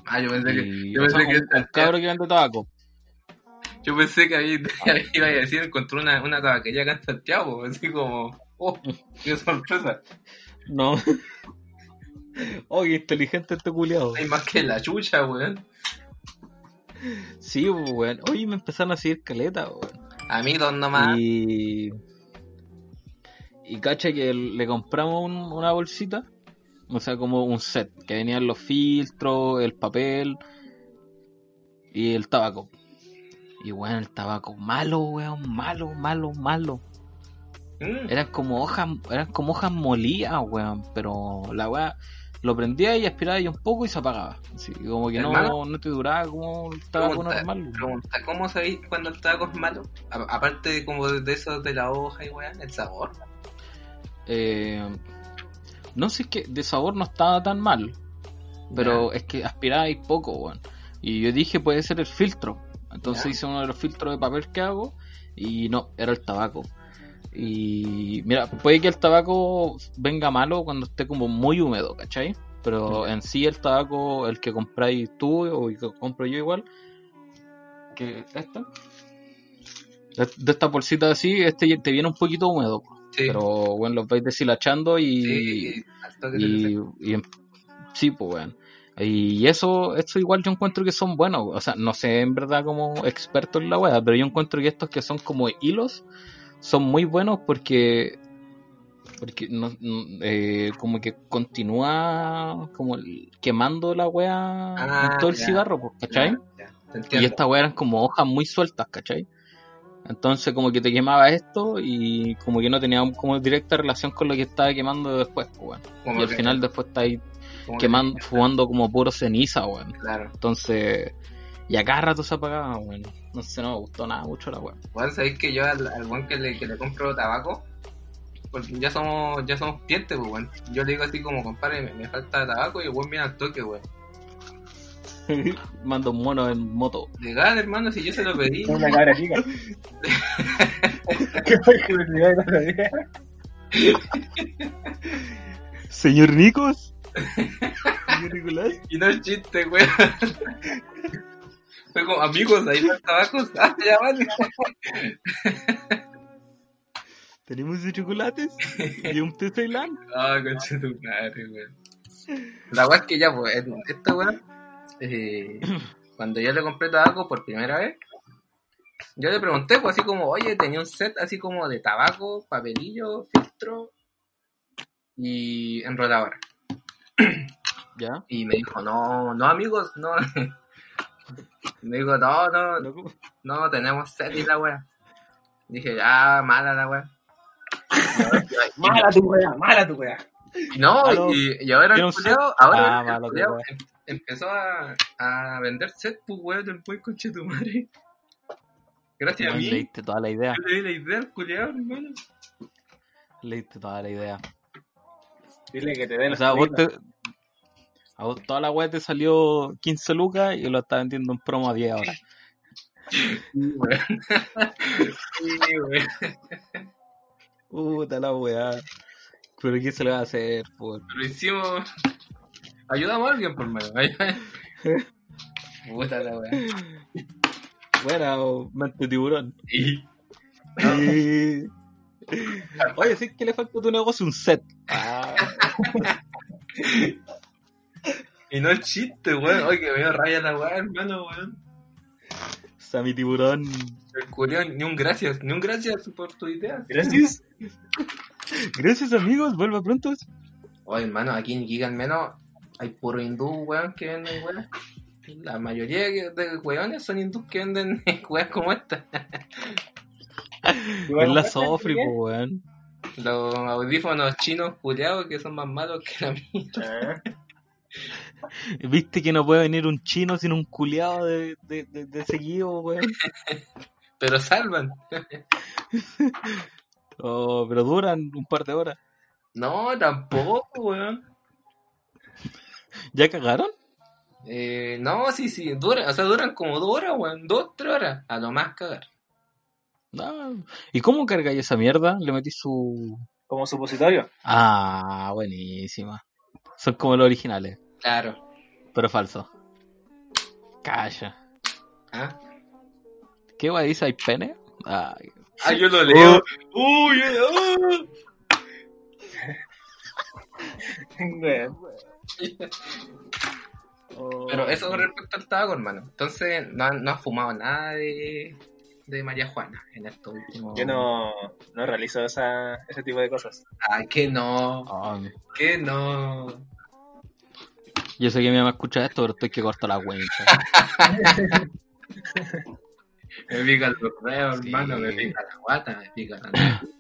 Ah, yo pensé que. Yo sea, pensé que, un, un cabro que vende tabaco. yo pensé que ahí iba a decir encontró una, una tabaquería acá en Santiago. Así como. Oh, qué sorpresa. No. oh, qué inteligente este culiado. Hay más que la chucha, weón. Sí, weón. Oye, me empezaron a seguir caleta, weón. A mí dos nomás. Y. Y cacha que le compramos un- una bolsita. O sea, como un set. Que venían los filtros, el papel. Y el tabaco. Y bueno, el tabaco malo, weón. Malo, malo, malo. Mm. Eran como hojas, eran como hojas molidas, weón. Pero la weá lo prendía y aspiraba y un poco y se apagaba. Así, como que no, no te duraba como el tabaco Pregunta, normal. pregunta, ¿cómo sabéis cuando el tabaco es malo? A- aparte de como de eso de la hoja y weón, el sabor. Eh, no sé, es que de sabor no estaba tan mal. Pero es que aspiraba poco, weón. Y yo dije, puede ser el filtro. Entonces hice uno de los filtros de papel que hago. Y no, era el tabaco. Y mira, puede que el tabaco venga malo cuando esté como muy húmedo, ¿cachai? Pero en sí el tabaco, el que compráis tú o el que compro yo igual, que esta, de esta bolsita así, este te viene un poquito húmedo. Sí. Pero bueno, los vais deshilachando y, sí, te y, y en- sí, pues weón. Y eso, esto igual yo encuentro que son buenos. O sea, no sé en verdad como experto en la wea, pero yo encuentro que estos que son como hilos son muy buenos porque porque no, eh, como que continúa como quemando la wea Ah, en todo el ya. cigarro, ¿cachai? Ya, ya, te Y estas weas eran como hojas muy sueltas, ¿cachai? Entonces como que te quemaba esto y como que no tenía como directa relación con lo que estaba quemando después, pues, Y al que- final después está ahí quemando, fumando como puro ceniza, weón. Claro. Entonces, y a cada rato se apagaba, weón. No sé, no me gustó nada mucho la weón. Bueno, sabéis que yo al, al buen que le, que le compro tabaco, porque ya somos, ya somos clientes, pues, weón. Yo le digo así como, compadre, me, me falta tabaco y el buen viene al toque, weón. Mando un mono en moto. Legal, hermano, si yo se lo pedí. Una cabra chica. ¿Qué fue que me dio el otro día? Señor Nicos. Señor Nicolás. Y no es chiste, weón. Fue como, amigos, ahí va el tabaco. Ah, ya vale. Tenemos de chocolates y un té Ceilán. Ah, concha tu madre, weón. La weá es que ya, pues, esta weá, eh, cuando yo le compré tabaco por primera vez, yo le pregunté, pues, así como, oye, tenía un set así como de tabaco, papelillo, filtro y enroladora. ¿Ya? Y me dijo, no, no, amigos, no. me dijo, no, no, no, tenemos set y la weá. Dije, ya, mala la weá. Mala tu weá, mala tu weá. Y No, Aló. y, y ahora el culiao, ahora Ah, el qué em- empezó a, a vender set, pues weón, del buen conche tu madre. Gracias a mí, Leíste toda la idea. yo le di la idea al culiao, hermano. Leíste toda la idea. Dile que te dé O los sea, vos te. A vos toda la web te salió 15 lucas y lo estás vendiendo en promo a 10 ahora. Puta la weá. Pero ¿qué se le va a hacer? Por... Lo hicimos. Ayudamos a alguien por menos. Puta la weá. Bueno, mente tiburón. Y Y- Oye, sí que le falta a tu negocio un set. Ah, Y no es chiste, weón. Oye, que me dio raya la weá, hermano, weón. Sammy Tiburón. El culiao, ni un gracias, ni un gracias por tu idea. Gracias. Gracias amigos, vuelva pronto. Oye, hermano, aquí en Giga al menos hay puro hindú, weón, que venden weón. La mayoría de weones son hindús que venden weas como esta. Es la Sofri, weón. Los audífonos chinos culiados que son más malos que la mía. ¿Viste que no puede venir un chino sin un culiado de, de, de, de seguido, weón? Pero salvan. Oh, pero duran un par de horas. No, tampoco, weón. ¿Ya cagaron? Eh, no, sí, sí, duran, o sea, duran como dos horas, weón. Dos, tres horas. A lo más cagar. No. ¿Y cómo cargáis esa mierda? Le metí su... Como supositorio. Ah, buenísima. Son como los originales, Claro. pero falsos. Calla. ¿Ah? ¿Qué guay dice? ¿Hay pene? Ay, Ah, yo lo leo. Uy, uh. Weón. Pero eso con respecto al tabaco, hermano. Entonces, no, han- no has fumado nada de, de María Juana en estos últimos. Yo no, no realizo esa, ese tipo de cosas. Ay, que no. oh, Que no. Yo sé que mi mamá escucha esto, pero estoy que corto la cuenta. Me pica el dedos, Sí. hermano. Me pica la guata, me pica la.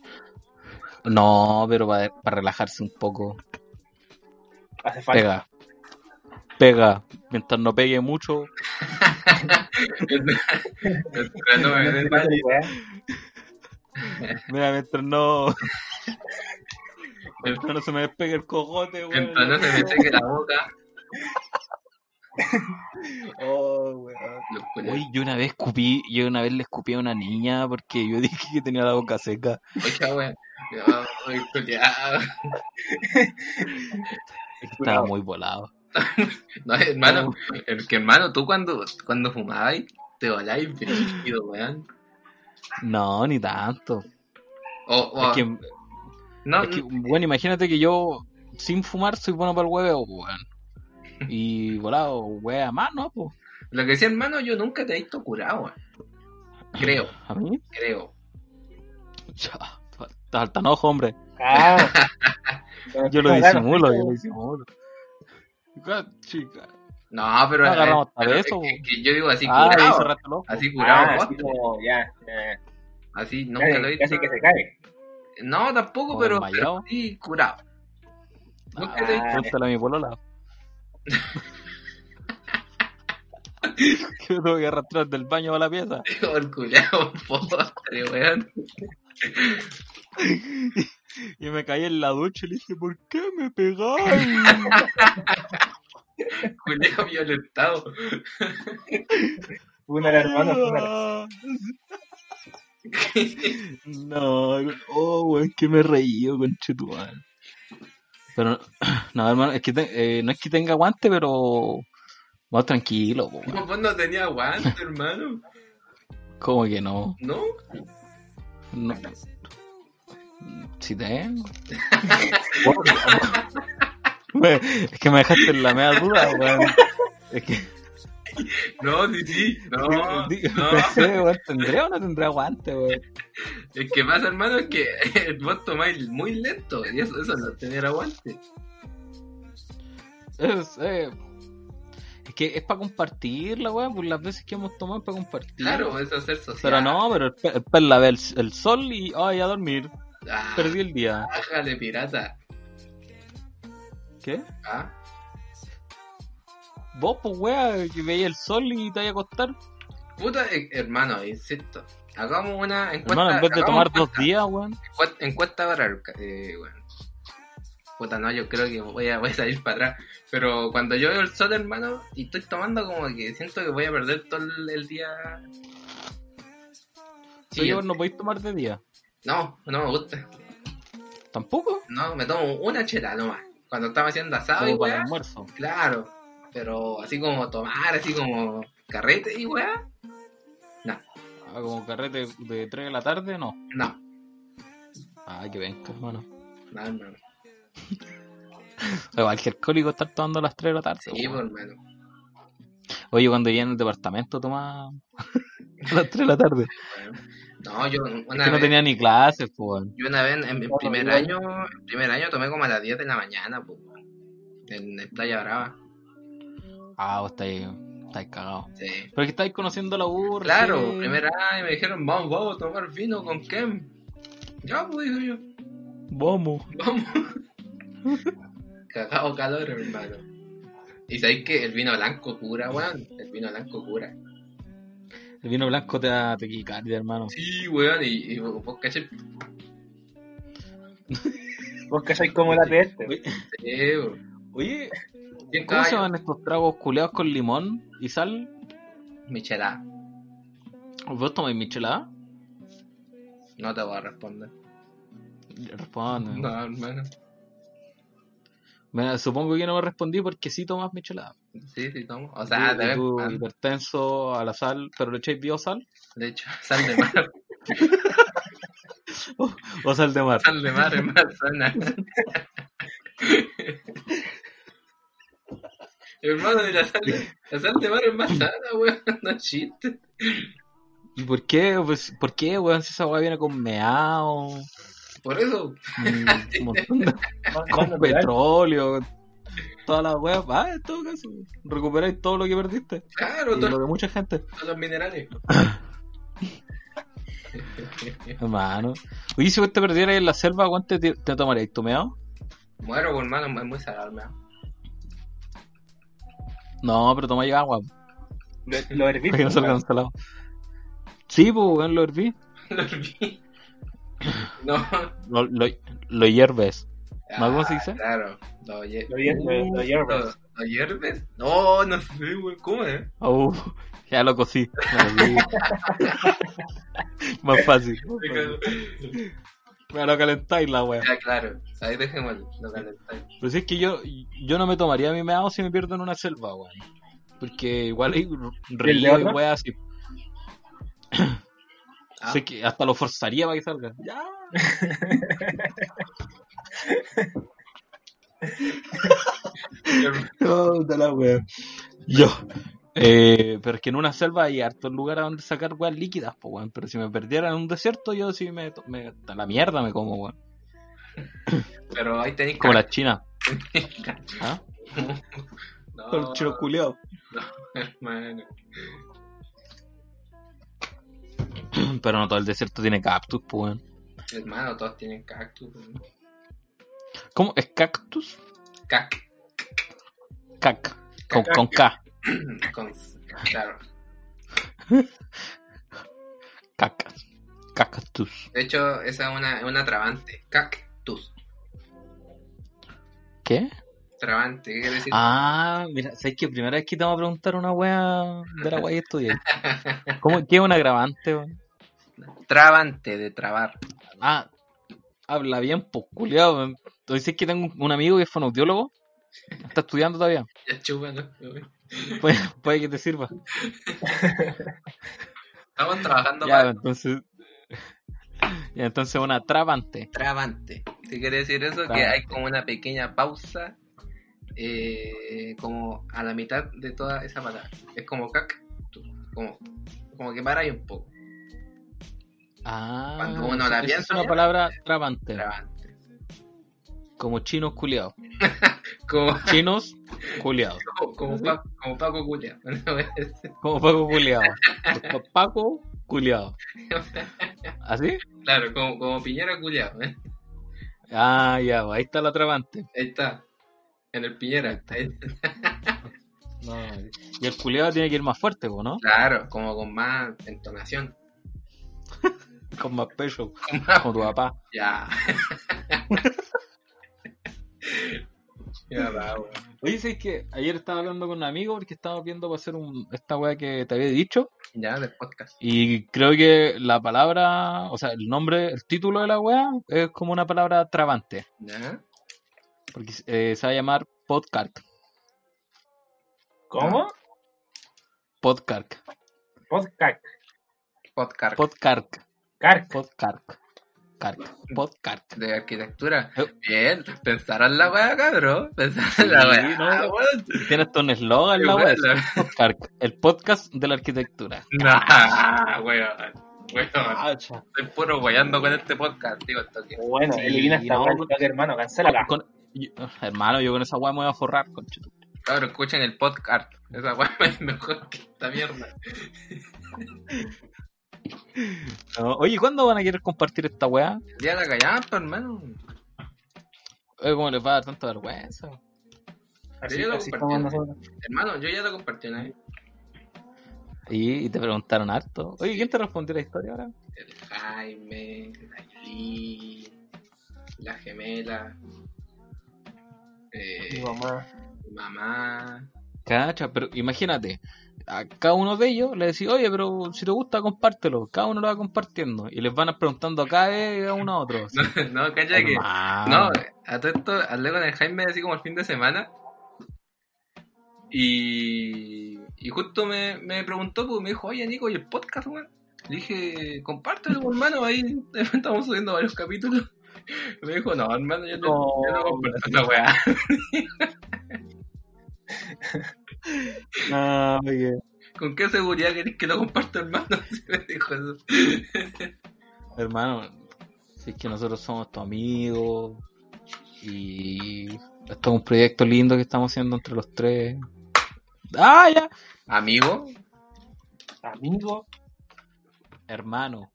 No, pero para relajarse un poco. Hace falta. Pega. Pega. Mientras no pegue mucho. Mientras no me den mal. Mira, mientras no. Mientras no se me despegue el cogote, weón. Mientras no se me seque la boca. Oh, weón. Uy, yo una vez escupí, yo una vez le escupí a una niña porque yo dije que tenía la boca seca. Oye, weón. Estaba muy volado. No, hermano, el que hermano, tú cuando, cuando fumabas te voláis brígido, weón. No, ni tanto. O, o, Es que, no, es que, bueno, imagínate que yo sin fumar soy bueno para el huevo, weón. Y volado, wea más, ¿no? Pues. lo que decía hermano, yo nunca te he visto curado. Creo, A mí, creo. ya, ojos, hombre. Ah. Yo lo disimulo, yo lo disimulo. Chica. No, pero, No agarramos pero hasta es que- que yo digo así Ah, curado. Así curado, Ah, así como, ya, ya. así nunca Casi, lo he visto. casi que se cae. No, tampoco, pero, pero sí curado. Nunca te he visto. A mi polola. Que me tengo que arrastrar del baño a la pieza. el culiao postre, weón. Y me caí en la ducha y le dije, ¿por qué me pegáis? Julio violentado. Fúnala, hermano, fúnala. No, oh, weón, que me reí, con Chetumal. Pero, no, hermano, es que te- eh, no es que tenga guante, pero. Más tranquilo, po. No, vos no tenía guante, hermano. ¿Cómo que no? ¿No? no. Si tengo. Es que me dejaste en la media duda, weón. Es que. No, sí, sí. No, no. pensé, weón, ¿tendré o no tendré guante, weón? El que pasa, hermano, es que vos tomáis muy lento. Y eso, eso no tener aguante. Es, eh, es que es para compartirla, weón. Pues las veces que hemos tomado es para compartir. Claro, es ser social. Pero no, pero el, el perla ve el, el sol y ay, a dormir. Ah, Perdí el día. bájale, pirata. ¿Qué? Ah, Vos, pues, weá, que veía el sol y te vaya a acostar. puta, eh, hermano, insisto. Hagamos una encuesta. Hermano, en vez de tomar encuesta, dos días, weón. encuesta- Encuesta para el eh, bueno. Puta, no, yo creo que voy a, voy a salir para atrás. Pero cuando yo veo el sol, hermano, y estoy tomando, como que siento que voy a perder todo el, el día. Yo no podéis tomar de día. No, no me gusta. ¿Tampoco? No, me tomo una chela nomás. Cuando estamos haciendo asado y para el weá. almuerzo. Claro. Pero así como tomar, así como carrete y weá. Ah, como carrete de 3 de la tarde, no. No, Ay, que venga, hermano. no, hermano. Igual que alcohólico estar tomando a las 3 de la tarde. Sí, pues, hermano. Oye, cuando llegué en el departamento tomaba a las 3 de la tarde. Bueno. No, yo Es una que no tenía ni clases, pues. yo una vez en, en No, primer no, año, en primer año tomé como a las 10 de la mañana, pues, en, en Playa Brava. Ah, vos estáis, estáis cagados. Sí. Pero es que estáis conociendo la burra. Claro, primer año me dijeron, vamos, vamos a tomar vino con Kem. Ya, pues, digo yo, Vamos. vamos. Cagado calor, hermano. Y sabéis que el vino blanco cura, weón. El vino blanco cura. El vino blanco te da tequicardia, hermano. Sí, weón, y, y vos cachai. Vos cacháis como la este. Oye, Sí, weón. Oye, ¿cómo se llaman estos tragos culeados con limón y sal? Michelada. ¿Vos tomáis michelada? No te voy a responder. Responde. No, hermano. Mira, supongo que no me respondí porque sí tomas michelada. Sí, sí, tomo. O sea, de vez tú cuando. hipertenso a la sal, pero le echáis biosal De hecho, sal de mar. o sal de mar. sal de mar es más sana. Hermano, de la sal, la sal de mar es más sana, weón. No chiste. ¿Y por qué? Pues, ¿Por qué, weón? Si esa weá viene con meao, Por eso. mm, montón de con petróleo, toda la weá. Ah, en todo caso, recuperáis todo lo que perdiste. Claro, Y todos lo de mucha gente. todos los minerales. Hermano. Oye, si vos te perdieras en la selva, ¿cuánto te, te tomarías? ¿Tu meao? Muero, hermano, es muy salado, hermano. No, pero tomáis agua, Lo, lo hervís, para que no pues, salgan weón. salados. Sí, pues, lo herví. Lo herví. No. Lo, lo, lo hierves. ¿No? ¿Cómo se Ah, dice? Claro. Lo, hier- Lo hier- lo- lo hierves. ¿Lo, hierves? No, no sé, güey. ¿Cómo es? Oh, ya lo cocí. Más fácil. Me lo calentáis la wea. Ya, claro. Ahí dejémoslo. Lo calentáis. Pero si es que yo, yo no me tomaría mi meado si me pierdo en una selva, weón. Porque igual hay río y weas así. Ah. Sé que hasta lo forzaría para que salga. Ya. No, de la wea. Yo. Eh, pero es que en una selva hay hartos lugares donde sacar weas líquidas, pues weón. Pero si me perdiera en un desierto, yo sí me, me a la mierda me como, weón. Pero ahí tenéis Como la china. ¿Ah? No, El chino culiao. hermano. Pero no todo el desierto tiene cactus, pues weón. Hermano, todos tienen cactus. ¿no? ¿Cómo? ¿Es cactus? Cac. Cac. Con, con K. Con, claro. Cacas. Cactus. De hecho, esa es una, una trabante. Cactus. ¿Qué? Trabante, ¿qué quiere decir? Ah, mira, ¿sabes qué? Primera vez que te vamos a preguntar una wea de la wea que estudié. ¿Cómo, ¿Qué es un agravante? Trabante, de trabar. Ah, habla bien, pues, culiado. Entonces que tengo un- un amigo que es fonoaudiólogo. Está estudiando todavía. Ya chupa, ¿no? Puede, puede que te sirva. Estamos trabajando Ya, para entonces. Ya, entonces una trabante. trabante. ¿Qué quiere decir eso? Que hay como una pequeña pausa, eh, como a la mitad de toda esa palabra. Es como cac, como, como que para ahí un poco. Ah, Cuando uno la piensa, es una palabra trabante. Trabante. Como chinos culiados. Como, Chinos culiados. como, como, ¿Sí? Como Paco Culia. Como Paco culiado. Paco culiado. ¿Así? claro, como, como Piñera Culiao. ¿eh? Ah, ya, ahí está la trabante. Ahí está. En el Piñera. Ahí- No, y el culiado tiene que ir más fuerte, po, ¿no? Claro, como con más entonación. Con más peso, Con más- como tu papá. Ya. Oye, ¿sabes que Ayer estaba hablando con un amigo porque estábamos viendo para hacer un, esta weá que te había dicho. Ya, del podcast. Y creo que la palabra, o sea, el nombre, el título de la weá es como una palabra trabante. Ya. Porque eh, se va a llamar podcast. ¿Cómo? Podcast. Podcast. Podcast Podcast. Carc. Podcast. Carc. Podcast. de arquitectura. Eh. Bien, pensaron la weá, cabrón. Pensaron Sí, la weá. no. Ah, weón. Tiene hasta un eslogan la weá. El podcast de la arquitectura. Nah, weón. Weón. Cha. Estoy puro weyando con este podcast, digo, esto que. Bueno, Sí, elimina esta weá, hermano, cancélala. Con- yo- hermano, yo con esa weá me voy a forrar, conchito. Cabrón, escuchen el podcast. Esa weá es mejor que esta mierda. No, Oye, ¿cuándo van a querer compartir esta weá? El día de la callampa, hermano. Oye, ¿cómo les va a dar tanta vergüenza? Así, Yo lo así nosotros. Hermano, yo ya lo compartí una vez. Y, y te preguntaron harto. Oye, ¿quién te respondió la historia ahora? El Jaime, la Yuli, la gemela, eh, Mi mamá. mi mamá. Cacha, pero imagínate, a cada uno de ellos le decís, oye, pero si te gusta, compártelo. Cada uno lo va compartiendo. Y les van a preguntando a cada vez a uno a otro. así. No, no, calla que. No, a todo esto hablé con el Jaime así como el fin de semana. Y, y justo me, me preguntó, pues me dijo, oye Nico, ¿y el podcast, weón? Le dije, compártelo, pues, hermano, ahí estamos subiendo varios capítulos. Me dijo, no, hermano, yo no, yo no comparto weá. Oye. ¿Con qué seguridad querés que lo comparta, hermano? Sí me dijo eso. Hermano, si es que nosotros somos tus amigos. Y esto es un proyecto lindo que estamos haciendo entre los tres. ¡Ah, ya! Amigo, Amigo. Hermano,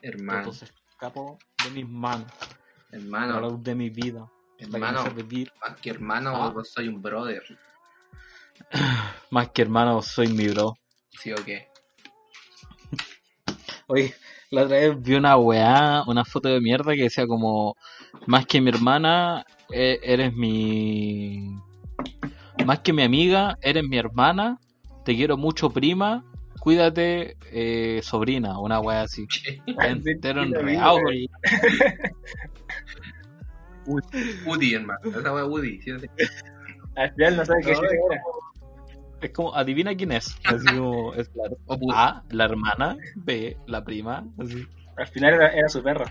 hermano, todo se escapó de mis manos. a la hermano, luz de mi vida. Hermano, más que hermano, Ah. vos soy un brother. Más que hermano, soy mi bro. ¿Sí o qué? Oye, la otra vez vi una weá, una foto de mierda que decía como, más que mi hermana, e- eres mi... Más que mi amiga, eres mi hermana, te quiero mucho prima, cuídate eh, sobrina, una weá así. Entero enredado. con- Woody, hermano. Esa weá Woody. ¿sí? Al final no sabe qué es. Es como, adivina quién es. Así como, es claro. A, la hermana, B, la prima, así. Al final era, era su perro.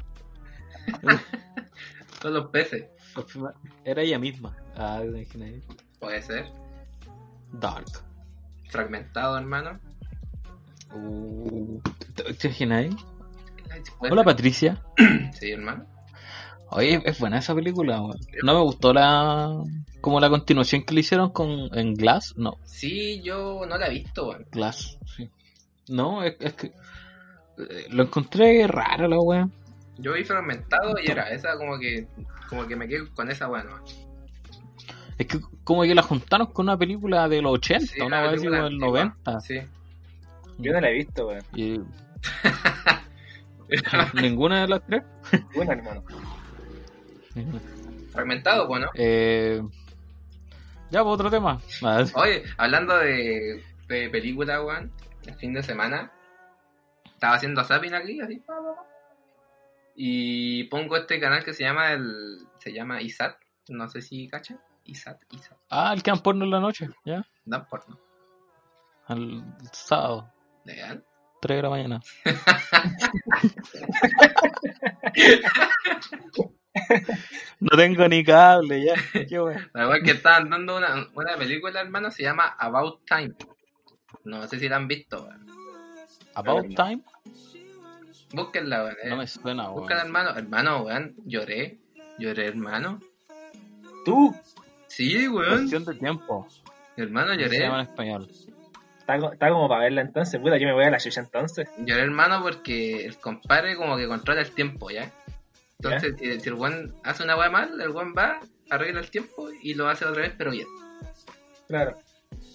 Son los peces. Era ella misma. Ah. Puede ser. Dark. Fragmentado, hermano. Uh, ¿Te imaginas Hola. Patricia. Sí, hermano. Oye, es buena esa película, weón. No me gustó la como la continuación que le hicieron con en Glass, no, Sí, yo no la he visto, weón. Glass, sí. No, es, es que eh, lo encontré raro la weá. Yo vi fragmentado y era esa como que como que me quedé con esa weá, ¿no? Es que como que la juntaron con una película de los 80, Sí, una película como del antigua. 90. Sí. Yo no la he visto, weón. Y ninguna de las tres. Una, hermano. Fragmentado, pues, ¿no? Eh, Ya, pues otro tema. Oye, hablando de, de película, weón, el fin de semana, estaba haciendo zapping aquí, así, y pongo este canal que se llama el, se llama ISAT, no sé si cachan, ISAT, ISAT, Ah, el que dan porno en la noche, ya. dan porno, Al sábado, legal. 3 de la mañana. no tengo ni cable, ya. Qué bueno. La que estaban dando una, una película, hermano, se llama About Time, no sé si la han visto, weón. About Time, búsquenla, weón, eh. no me suena, búsquenla, weón. hermano, hermano, weón, lloré, lloré, hermano, Tú, sí, weón, Cuestión de tiempo. hermano, ¿Cómo Se lloré. llama en español. está, co- está como para verla entonces. Puta, yo me voy a la chucha entonces. Lloré hermano porque el compadre como que controla el tiempo, ¿ya? Entonces, si, si el buen hace una weá mal, el buen va, arregla el tiempo y lo hace otra vez, pero bien. Claro.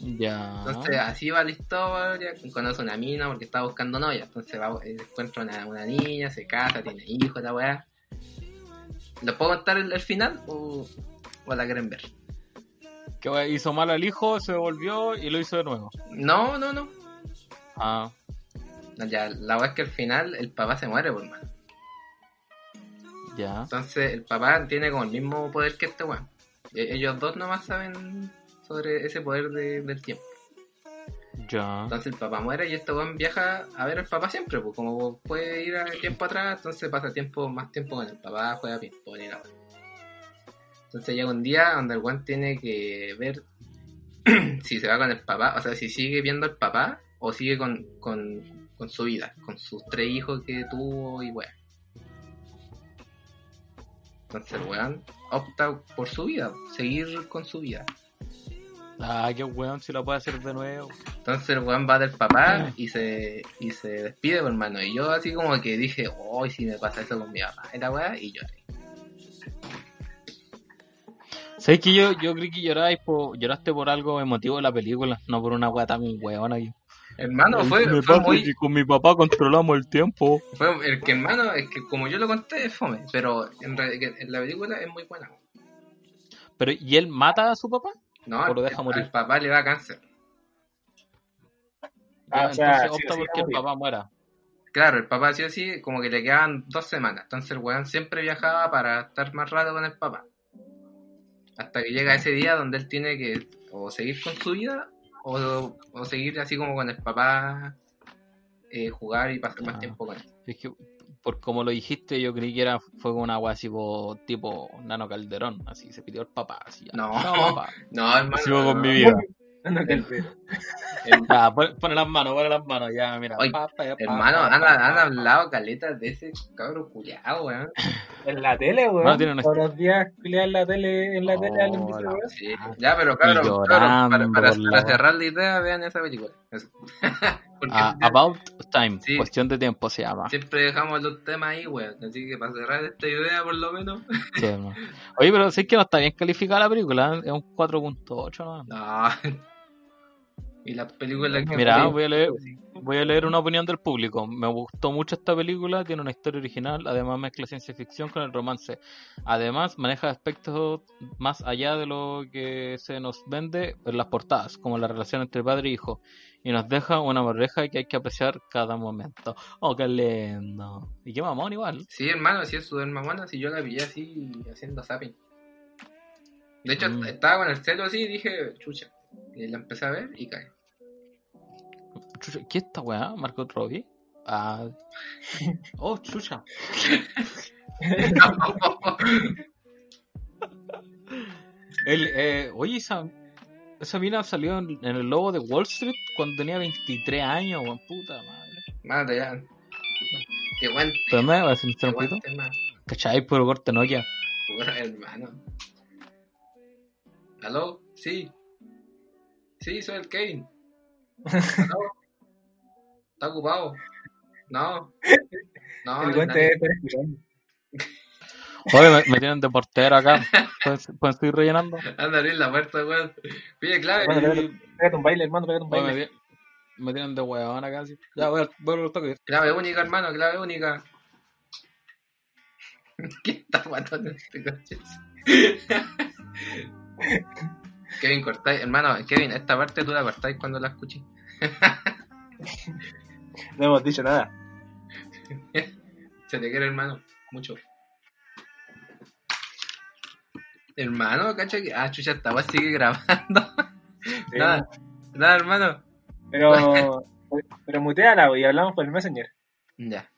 Ya. Entonces, así va la historia, conoce una mina porque está buscando novia. Entonces, va, eh, encuentra una, una niña, se casa, tiene hijos, la weá. ¿Lo puedo contar el, el final o, o la quieren ver? Que hizo mal al hijo, se devolvió y lo hizo de nuevo. No, no, no. Ah, No, Ya, la weá es que al final el papá se muere, por mano. Ya. Entonces el papá tiene como el mismo poder que este weón. E- Ellos dos nomás saben sobre ese poder de- del tiempo. Ya. Entonces el papá muere y este weón viaja a ver al papá siempre, pues como puede ir a tiempo atrás, entonces pasa tiempo, más tiempo con el papá, juega ping-pong y la weá. Entonces llega un día donde el weón tiene que ver si se va con el papá, o sea, si sigue viendo al papá o sigue con, con, con su vida, con sus tres hijos que tuvo y weón. Entonces el weón opta por su vida, seguir con su vida. Ah, qué weón, si lo puede hacer de nuevo. Entonces el weón va del papá y se, y se despide, pues, hermano. Y yo así como que dije, hoy si me pasa eso con mi papá, la weá, y lloré. ¿Sabes que yo, yo creí que lloráis por, lloraste por algo emotivo de la película, no por una weá tan weona aquí. Hermano, fue, Me fue pasa muy... que con mi papá controlamos el tiempo. Fue, el que hermano, es que como yo lo conté, es fome. Pero en, re- que en la película es muy buena. Pero, ¿y él mata a su papá? No, al, lo deja morir. al papá le da cáncer. Ah, Ya, o sea, entonces sí opta sí porque el papá muera. Claro, el papá sí o sí, como que le quedaban dos semanas. Entonces el weón siempre viajaba para estar más rato con el papá. Hasta que llega ese día donde él tiene que o seguir con su vida o, o seguir así como con el papá, eh, jugar y pasar más Ah. tiempo con él. Es que, por como lo dijiste, yo creí que era, fue una weá así po- tipo Nano Calderón, así se pidió el papá, así. No. papá. No, hermano. Sigo con no. mi vida. Pon- pone las manos, pone las manos, ya, mira. Oye, pa, pa, ya, pa, Hermano, han, hablado caletas de ese cabro culiado, weón. En la tele, weón. No, tiene una- Todos los días culiar en la tele, en la tele ese Hola. weón. Sí. Ya, pero cabrón, Y cabrón, para, llorando para- para cerrar la idea, vean esa película. Ah, About Time, Sí. cuestión de tiempo se llama. siempre dejamos los temas ahí, weón. Así que para cerrar esta idea, por lo menos. Sí. Oye, pero sé que no está bien calificada la película, ¿eh? es un 4.8 ¿no? No. Y las películas que. Mira, voy a leer, voy a leer una opinión del público. Me gustó mucho esta película, tiene una historia original, además mezcla ciencia ficción con el romance. Además, maneja aspectos más allá de lo que se nos vende en las portadas, como la relación entre padre e hijo. Y nos deja una pareja que hay que apreciar cada momento. Oh, qué lindo. Y qué mamón igual. Sí, hermano, si es su mamona, si yo la pillé así haciendo zapping. De hecho, Mm. estaba con el celo así y dije, chucha. Y la empecé a ver y cae. Chucha, ¿Qué es esta weá? ¿Marco Robbie? Ah. Oh, chucha. El, eh, oye, esa, esa mina salió en, en el logo de Wall Street cuando tenía 23 años, weón, puta madre. Mate ya. Qué buen, Pero me va a qué un poquito. ¿Cachai? Puro corte Nokia. Pura, hermano. ¿Aló? Sí. Sí, soy el Kevin. ¿Aló? ¿Está ocupado? No. No, El no weón hay te debe nadie. estar escuchando. Oye, me, me tienen de portero acá. ¿Pueden, pueden seguir rellenando? Anda a abrir la puerta, weón. Pide clave. Hermano, pégate, un baile, hermano, pégate un Oye, me, baile. me tienen de huevón acá. sí. Ya, voy a, voy a los toques. Clave única, hermano, clave única. ¿Qué está guatón este coche? Kevin, cortáis. Hermano, Kevin, esta parte tú la cortáis cuando la escuches. No hemos dicho nada. Se te quiere, hermano. Mucho. Hermano, cacha que. Ah, chucha, esta weá sigue grabando. Sí. Nada, nada, hermano. Pero, pero muteala y hablamos por el Messenger. Ya.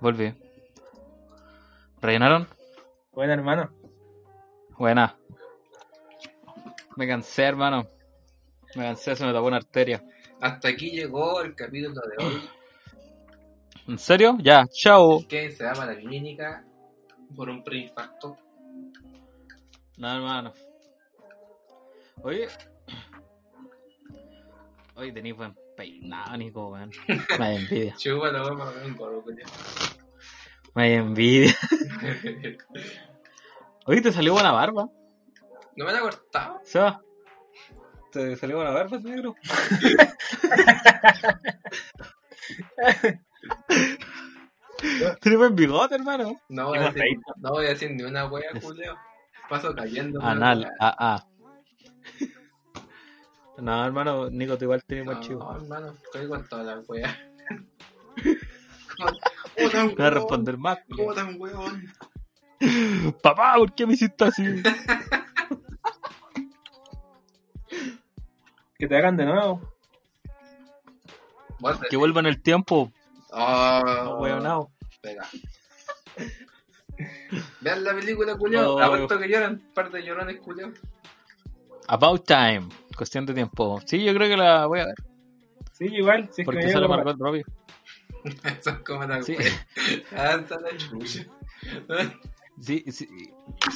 Volví. ¿Rellenaron? Bueno, hermano. Buena. Me cansé, hermano. Me cansé, se me tapó una arteria. Hasta aquí llegó el capítulo de hoy. ¿En serio? Ya, chao. Kevin se va para la clínica por un preinfarto. No, hermano. Oye. Oye, tenéis buen peinado, Nico, weón. Me da envidia. Chúpalo, weón, para ver un coro. Me da envidia. Oye, te salió buena barba. No me la he cortado. ¿Se va? ¿Te salió buena barba, negro? Tienes buen bigote, hermano. No voy, a decir, no voy a decir ni una wea, culeo. Paso cayendo. Anal, ah, ah. No, hermano, Nico, tú igual tienes buen No, chivo. hermano, estoy con toda la wea. ¿Cómo tan No voy a responder más. ¿Cómo tan weón? Papá, ¿por qué me hiciste así? Que te hagan de nuevo. Que vuelva en el tiempo. Oh, Weonao. Venga. Vean la película, culiao. No. Apuesto que lloran. Un par de llorones, culiao. About time. Cuestión de tiempo. Sí, yo creo que la voy a ver. Sí, igual. Si es que Porque sale Margot Robbie. Son como la Sí. Ah, está la chucha. Sí, sí.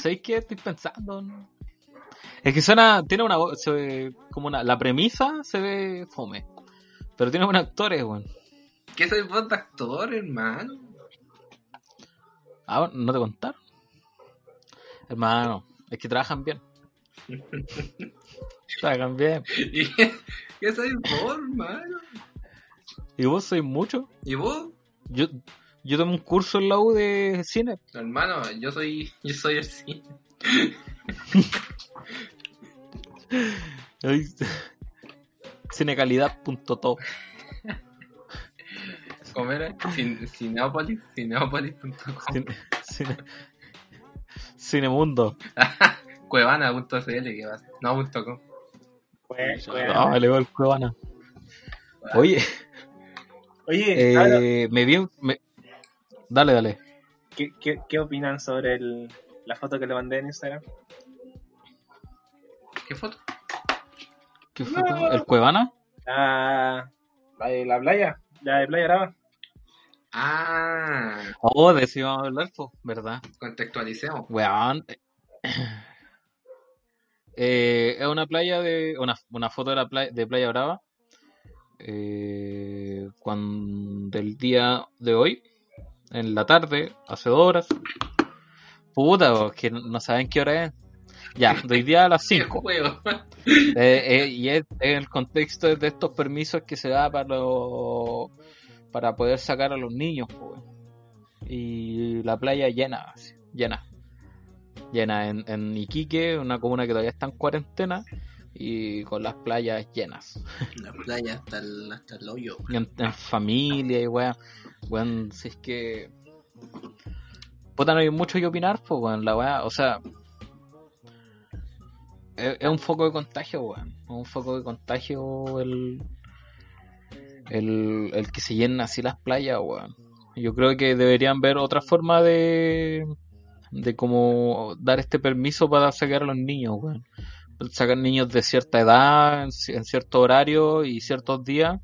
¿Sabéis qué estoy pensando? Es que suena, tiene una voz, se ve como una, la premisa se ve fome. Pero tiene buenos actores, weón. ¿Qué soy vos de actor, hermano? Ah, ¿no te contaron? Hermano, es que trabajan bien. Trabajan bien. ¿Y qué, qué soy vos, hermano? ¿Y vos sois mucho? ¿Y vos? Yo, yo tomé un curso en la U de cine. Hermano, yo soy, yo soy el cine. Cinecalidad.to ¿Cómo era? Cin- Cineópolis, cineópolis.com. Cine, cine- Cinemundo. Cuevana.cl. No, punto com. Ah, le va el Cuevana. Oye, Oye, ahora, eh, me vi un- me- Dale, dale. ¿qué, qué, qué opinan sobre el, la foto que le mandé en Instagram? ¿Qué foto? ¿Qué fue? ¿El Cuevana? La, la de la playa, la de Playa Brava. Ah, Oh, de eso íbamos a hablar, po, ¿verdad? contextualicemos. Weón. Eh, es una playa de. Una, una foto de la playa, de Playa Brava. Eh, cuando, del día de hoy, en la tarde, hace dos horas. Puta, vos, que no- saben qué hora es. Ya, de hoy día a las 5. Juego. Eh, eh, y es en el contexto de estos permisos que se da para para poder sacar a los niños y la playa llena llena llena en, en Iquique una comuna que todavía está en cuarentena y con las playas llenas. La playa hasta el, hasta el hoyo. En, en familia y weón weón si es que puta no hay mucho que opinar pues weón la weá o sea es, es un foco de contagio weón es un foco de contagio el el, el que se llenen así las playas weón. Yo creo que deberían ver otra forma de de cómo dar este permiso para sacar a los niños weón sacar niños de cierta edad en, ci- en cierto horario y ciertos días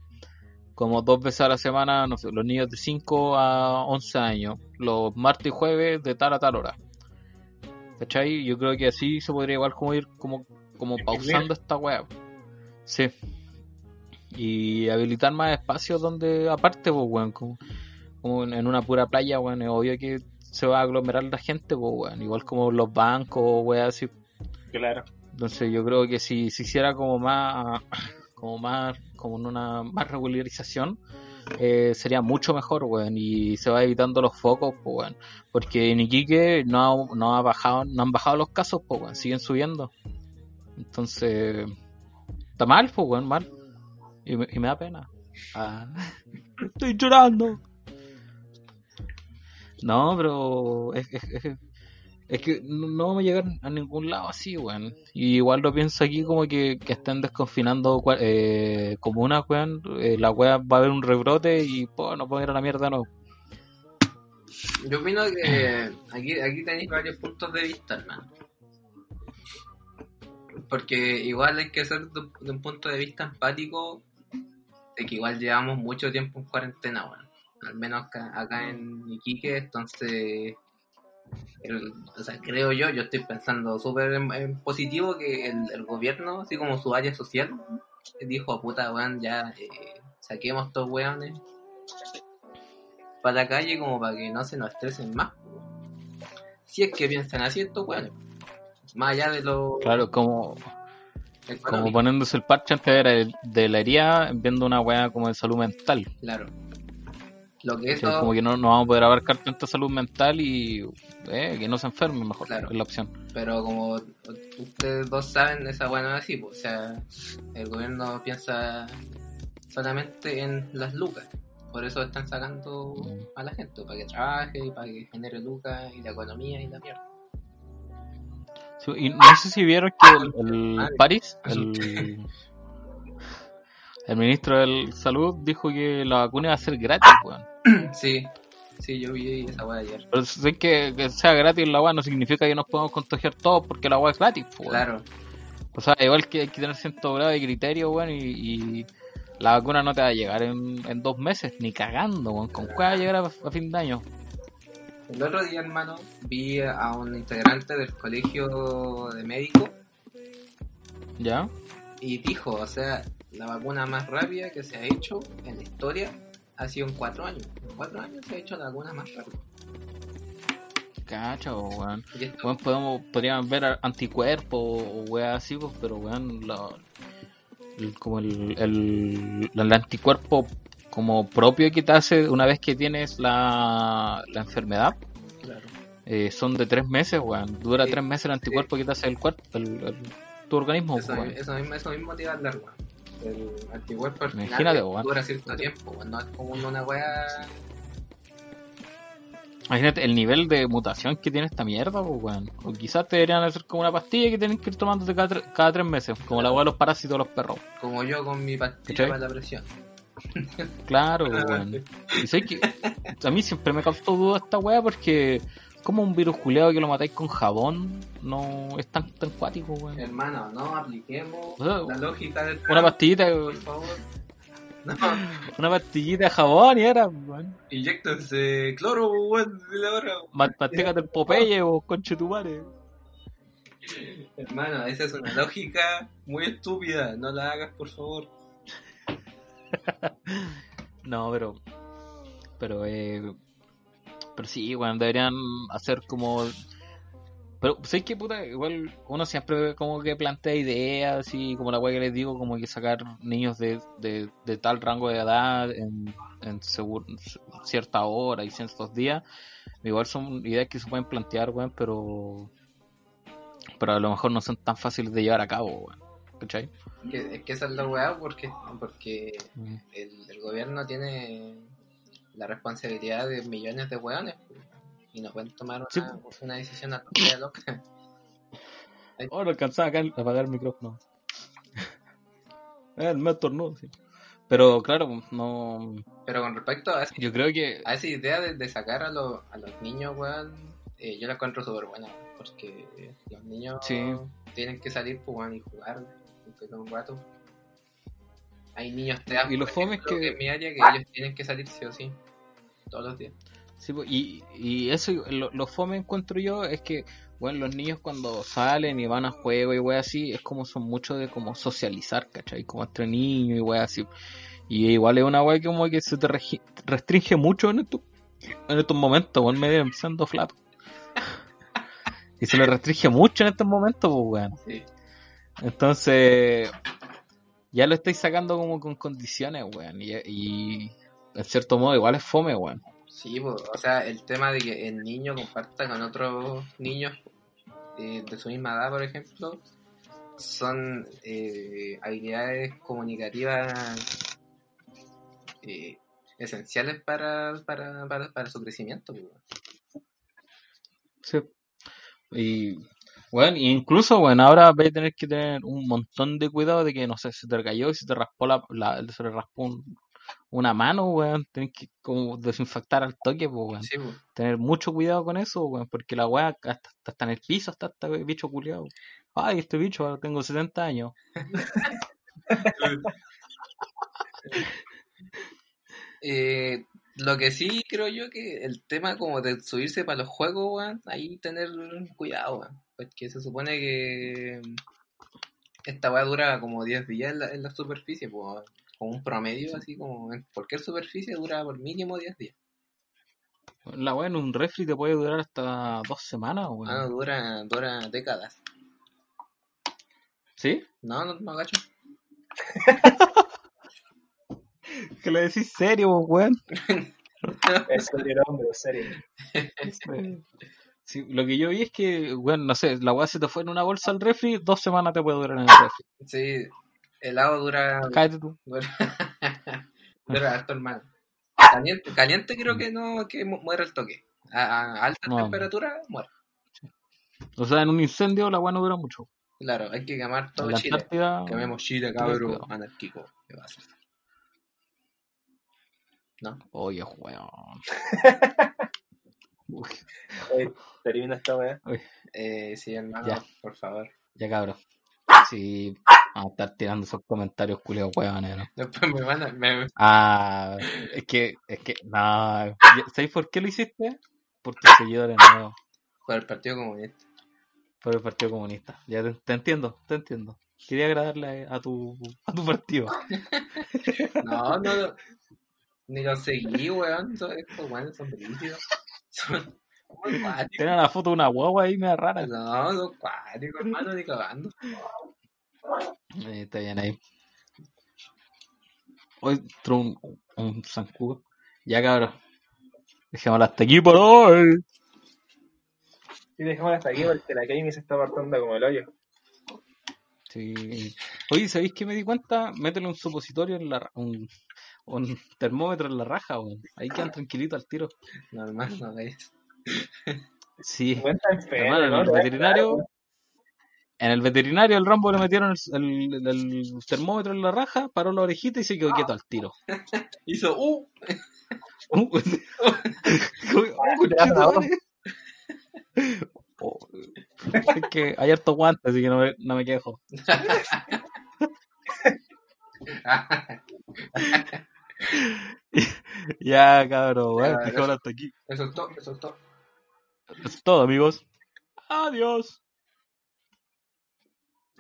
como dos veces a la semana, no sé, los niños de 5 a 11 años, los martes y jueves de tal a tal hora. ¿Cachai? Yo creo que así se podría igual como ir como, como pausando esta web. Sí. Y habilitar más espacios donde, aparte, pues, weón, como, en una pura playa, weón, es obvio que se va a aglomerar la gente, pues, weón, igual como los bancos, weón, así, Claro. entonces yo creo que si se hiciera como más, como más, como en una más regularización, eh, sería mucho mejor, weón, y se va evitando los focos, pues, weón, porque en Iquique no, ha- no ha bajado, no han bajado los casos, pues, weón, siguen subiendo. Entonces, está mal, pues, weón, mal. Y me, y me da pena. Ah, estoy llorando. No, pero es, que no vamos a llegar a ningún lado así, weón. Y igual lo pienso aquí como que, que estén desconfinando eh, comunas, weón. Eh, la weá va a haber un rebrote y no pueden ir a la mierda, no. Yo opino que aquí, aquí tenéis varios puntos de vista, hermano. Porque igual hay que ser de, de un punto de vista empático de que igual llevamos mucho tiempo en cuarentena, bueno. Al menos acá, acá en Iquique, entonces... el- o sea, creo yo, yo estoy pensando súper en, en positivo que el, el gobierno, así como su área social, dijo, puta, weón, ya eh, saquemos estos weones para la calle como para que no se nos estresen más. Si es que piensan así estos weones. Más allá de lo Claro, como, como poniéndose el parche antes de la, de la herida, viendo una weá como de salud mental. Claro. Lo que eso, como que no, no vamos a poder abarcar tanta salud mental y eh, que no se enfermen mejor, Claro. es la opción. pero como ustedes dos saben, esa weá no es así. pues, o sea, el gobierno piensa solamente en las lucas. Por eso están sacando a la gente, para que trabaje y para que genere lucas y la economía y la mierda. Sí, Y no sé si vieron que el, el Madre. París, el, el ministro de Salud, dijo que la vacuna iba a ser gratis, weón. Sí, sí, yo vi esa weá ayer. Pero sé que, que sea gratis la weá no significa que nos podamos contagiar todos porque la weá es gratis, pues, weón. Claro, O sea, igual que hay que tener cierto grado de criterio, weón, y, y la vacuna no te va a llegar en, en dos meses, ni cagando, weón. ¿Con cuál va a llegar a, a fin de año? El otro día, hermano, vi a un integrante del colegio de médicos ¿Ya? y dijo, o sea, la vacuna más rápida que se ha hecho en la historia ha sido en cuatro años. En cuatro años se ha hecho la vacuna más rápida. Cacho, weón. Weón, podemos, podrían ver anticuerpos o weas así, pues, pero weón, la- el- como el, el, el anticuerpo como propio que te hace una vez que tienes la, la enfermedad, claro. eh, son de tres meses, weón. Dura Sí, tres meses el anticuerpo que te hace el cuerpo, el, tu organismo, Eso, weón. eso mismo, eso mismo te iba a dar, weón. El anticuerpo al final Imagínate, weón. dura cierto tiempo, weón. No es como una weá. Imagínate el nivel de mutación que tiene esta mierda, pues, weón. O quizás te deberían hacer como una pastilla que tienen que ir tomándote cada, tre- cada tres meses, como la weá de los parásitos de los perros. Como yo con mi pastilla ¿Cachai? para la presión. Claro, weón. Y sé que a mí siempre me causó duda esta weá porque como un virus culeado que lo matáis con jabón no es tan, tan cuático, weón. Hermano, no apliquemos O sea, la lógica del Una pastillita, por favor. No, una pastillita de jabón y era, weón. inyectense cloro, weón, de la hora. Ma- Mastícate el Popeye o conche tu madre. Hermano, esa es una lógica muy estúpida. No la hagas, por favor. No, pero. Pero, eh. Pero sí, bueno, deberían hacer como. Pero, ¿sabes qué puta? Igual uno siempre como que plantea ideas, así como la weá que les digo, como que sacar niños de, de, de tal rango de edad en, en segur- cierta hora y ciertos días. Igual son ideas que se pueden plantear, weón, pero. Pero a lo mejor no son tan fáciles de llevar a cabo, weón. ¿Cachai? Que- es que esa es la weá porque, porque el, el gobierno tiene la responsabilidad de millones de weones pues, y no pueden tomar una, Sí. una decisión a tontería loca. Oh, no alcanzaba acá a apagar el micrófono. Eh, me estornudo, sí. Pero claro, no. Pero con respecto a, esa- Yo creo que. a esa idea de, de sacar a, los a los niños, weón, eh, yo la encuentro súper buena porque los niños Sí. tienen que salir pues, weón, y jugar un rato. Hay niños TEA, Y lo por fome es ejemplo, que- en mi área que ellos tienen que salir sí o sí todos los días. Sí, po, y, y eso, lo, lo fome encuentro yo es que, bueno, los niños cuando salen y van a juego y wey así, es como son mucho de como socializar, ¿cachai? Como entre niños y wey así. Y igual es una wey que como que se te restringe mucho en estos, en estos momentos, weón, me vienen siendo flato. y se le restringe mucho en estos momentos, pues weón. Sí. Entonces, ya lo estáis sacando como con condiciones, weón. Y, y en cierto modo igual es fome, weón. Sí, po, o sea, el tema de que el niño comparta con otros niños eh, de su misma edad, por ejemplo, son eh, habilidades comunicativas eh, esenciales para, para, para, para su crecimiento. Sí. Y bueno, incluso bueno, ahora vais a tener que tener un montón de cuidado de que no sé, se te cayó y se te raspó la, la se te raspó un- una mano, weón, tenés que como desinfectar al toque, pues weón. Sí. Tener mucho cuidado con eso, weón, porque la weá hasta, hasta- hasta en el piso está este bicho culiado. Ay, este bicho, ahora tengo 70 años. Eh, lo que sí creo yo que el tema como de subirse para los juegos, weón, ahí tener cuidado, weón. Porque se supone que esta weá dura como 10 días en la, en la superficie, pues, con un promedio así como en cualquier superficie dura por mínimo 10 días. La weá en un refri te puede durar hasta dos semanas, weón. Ah, no, dura, dura décadas. ¿Sí? No, no, no agacho. Que le decís serio, weón. Es serio, hombre, es serio. Sí, lo que yo vi es que, bueno, no sé, la weá se te fue en una bolsa al refri, dos semanas te puede durar en el refri. Sí, el agua dura, Cállate tú. dura, dura harto, hermano. Caliente, caliente creo que no, que mu- muere el toque. A, a alta No. temperatura muere. O sea, en un incendio la weá no dura mucho. Claro, hay que quemar todo la Chile. Antártida. Quememos Chile, cabrón, cuidado. anárquico. ¿Qué pasa? ¿No? Oye, weón. Uy, termina esta weá. Eh, sí, hermano, Ya. por favor. ya cabrón. Sí, vamos a estar tirando esos comentarios culiados weones, Después me van a... Me... Ah, es que, es que, no. ¿Sabes por qué lo hiciste? Por tus seguidores nuevos. Por el Partido Comunista. Por el Partido Comunista. Ya te, te entiendo, te entiendo. Quería agradarle a tu, a tu partido. No, no, no. Ni lo seguí, weón. Estos weones son brígidos. Son. Tiene una foto de una guagua ahí media rara. No, son cuáticos, hermano, ni cagando. Eh, está bien ahí. Hoy entró un, un zancudo. Ya cabrón. Dejémoslo hasta aquí por hoy. Y dejamos hasta aquí porque la Kami se está apartando como el hoyo. Sí. Oye, ¿sabéis qué me di cuenta? Métele un supositorio en la un, un termómetro en la raja, weón. Ahí quedan tranquilitos al tiro. Normal, no es. Sí. El veterinario, en el veterinario el Rambo le metieron el, el- el termómetro en la raja, paró la orejita y se quedó quieto al tiro. Hizo, uh, Uh, oh, es que hay harto guante, así que no me, no me quejo. Ya, cabrón, dejémoslo hasta aquí. Eso es todo, eso es todo. Es todo, amigos. Adiós.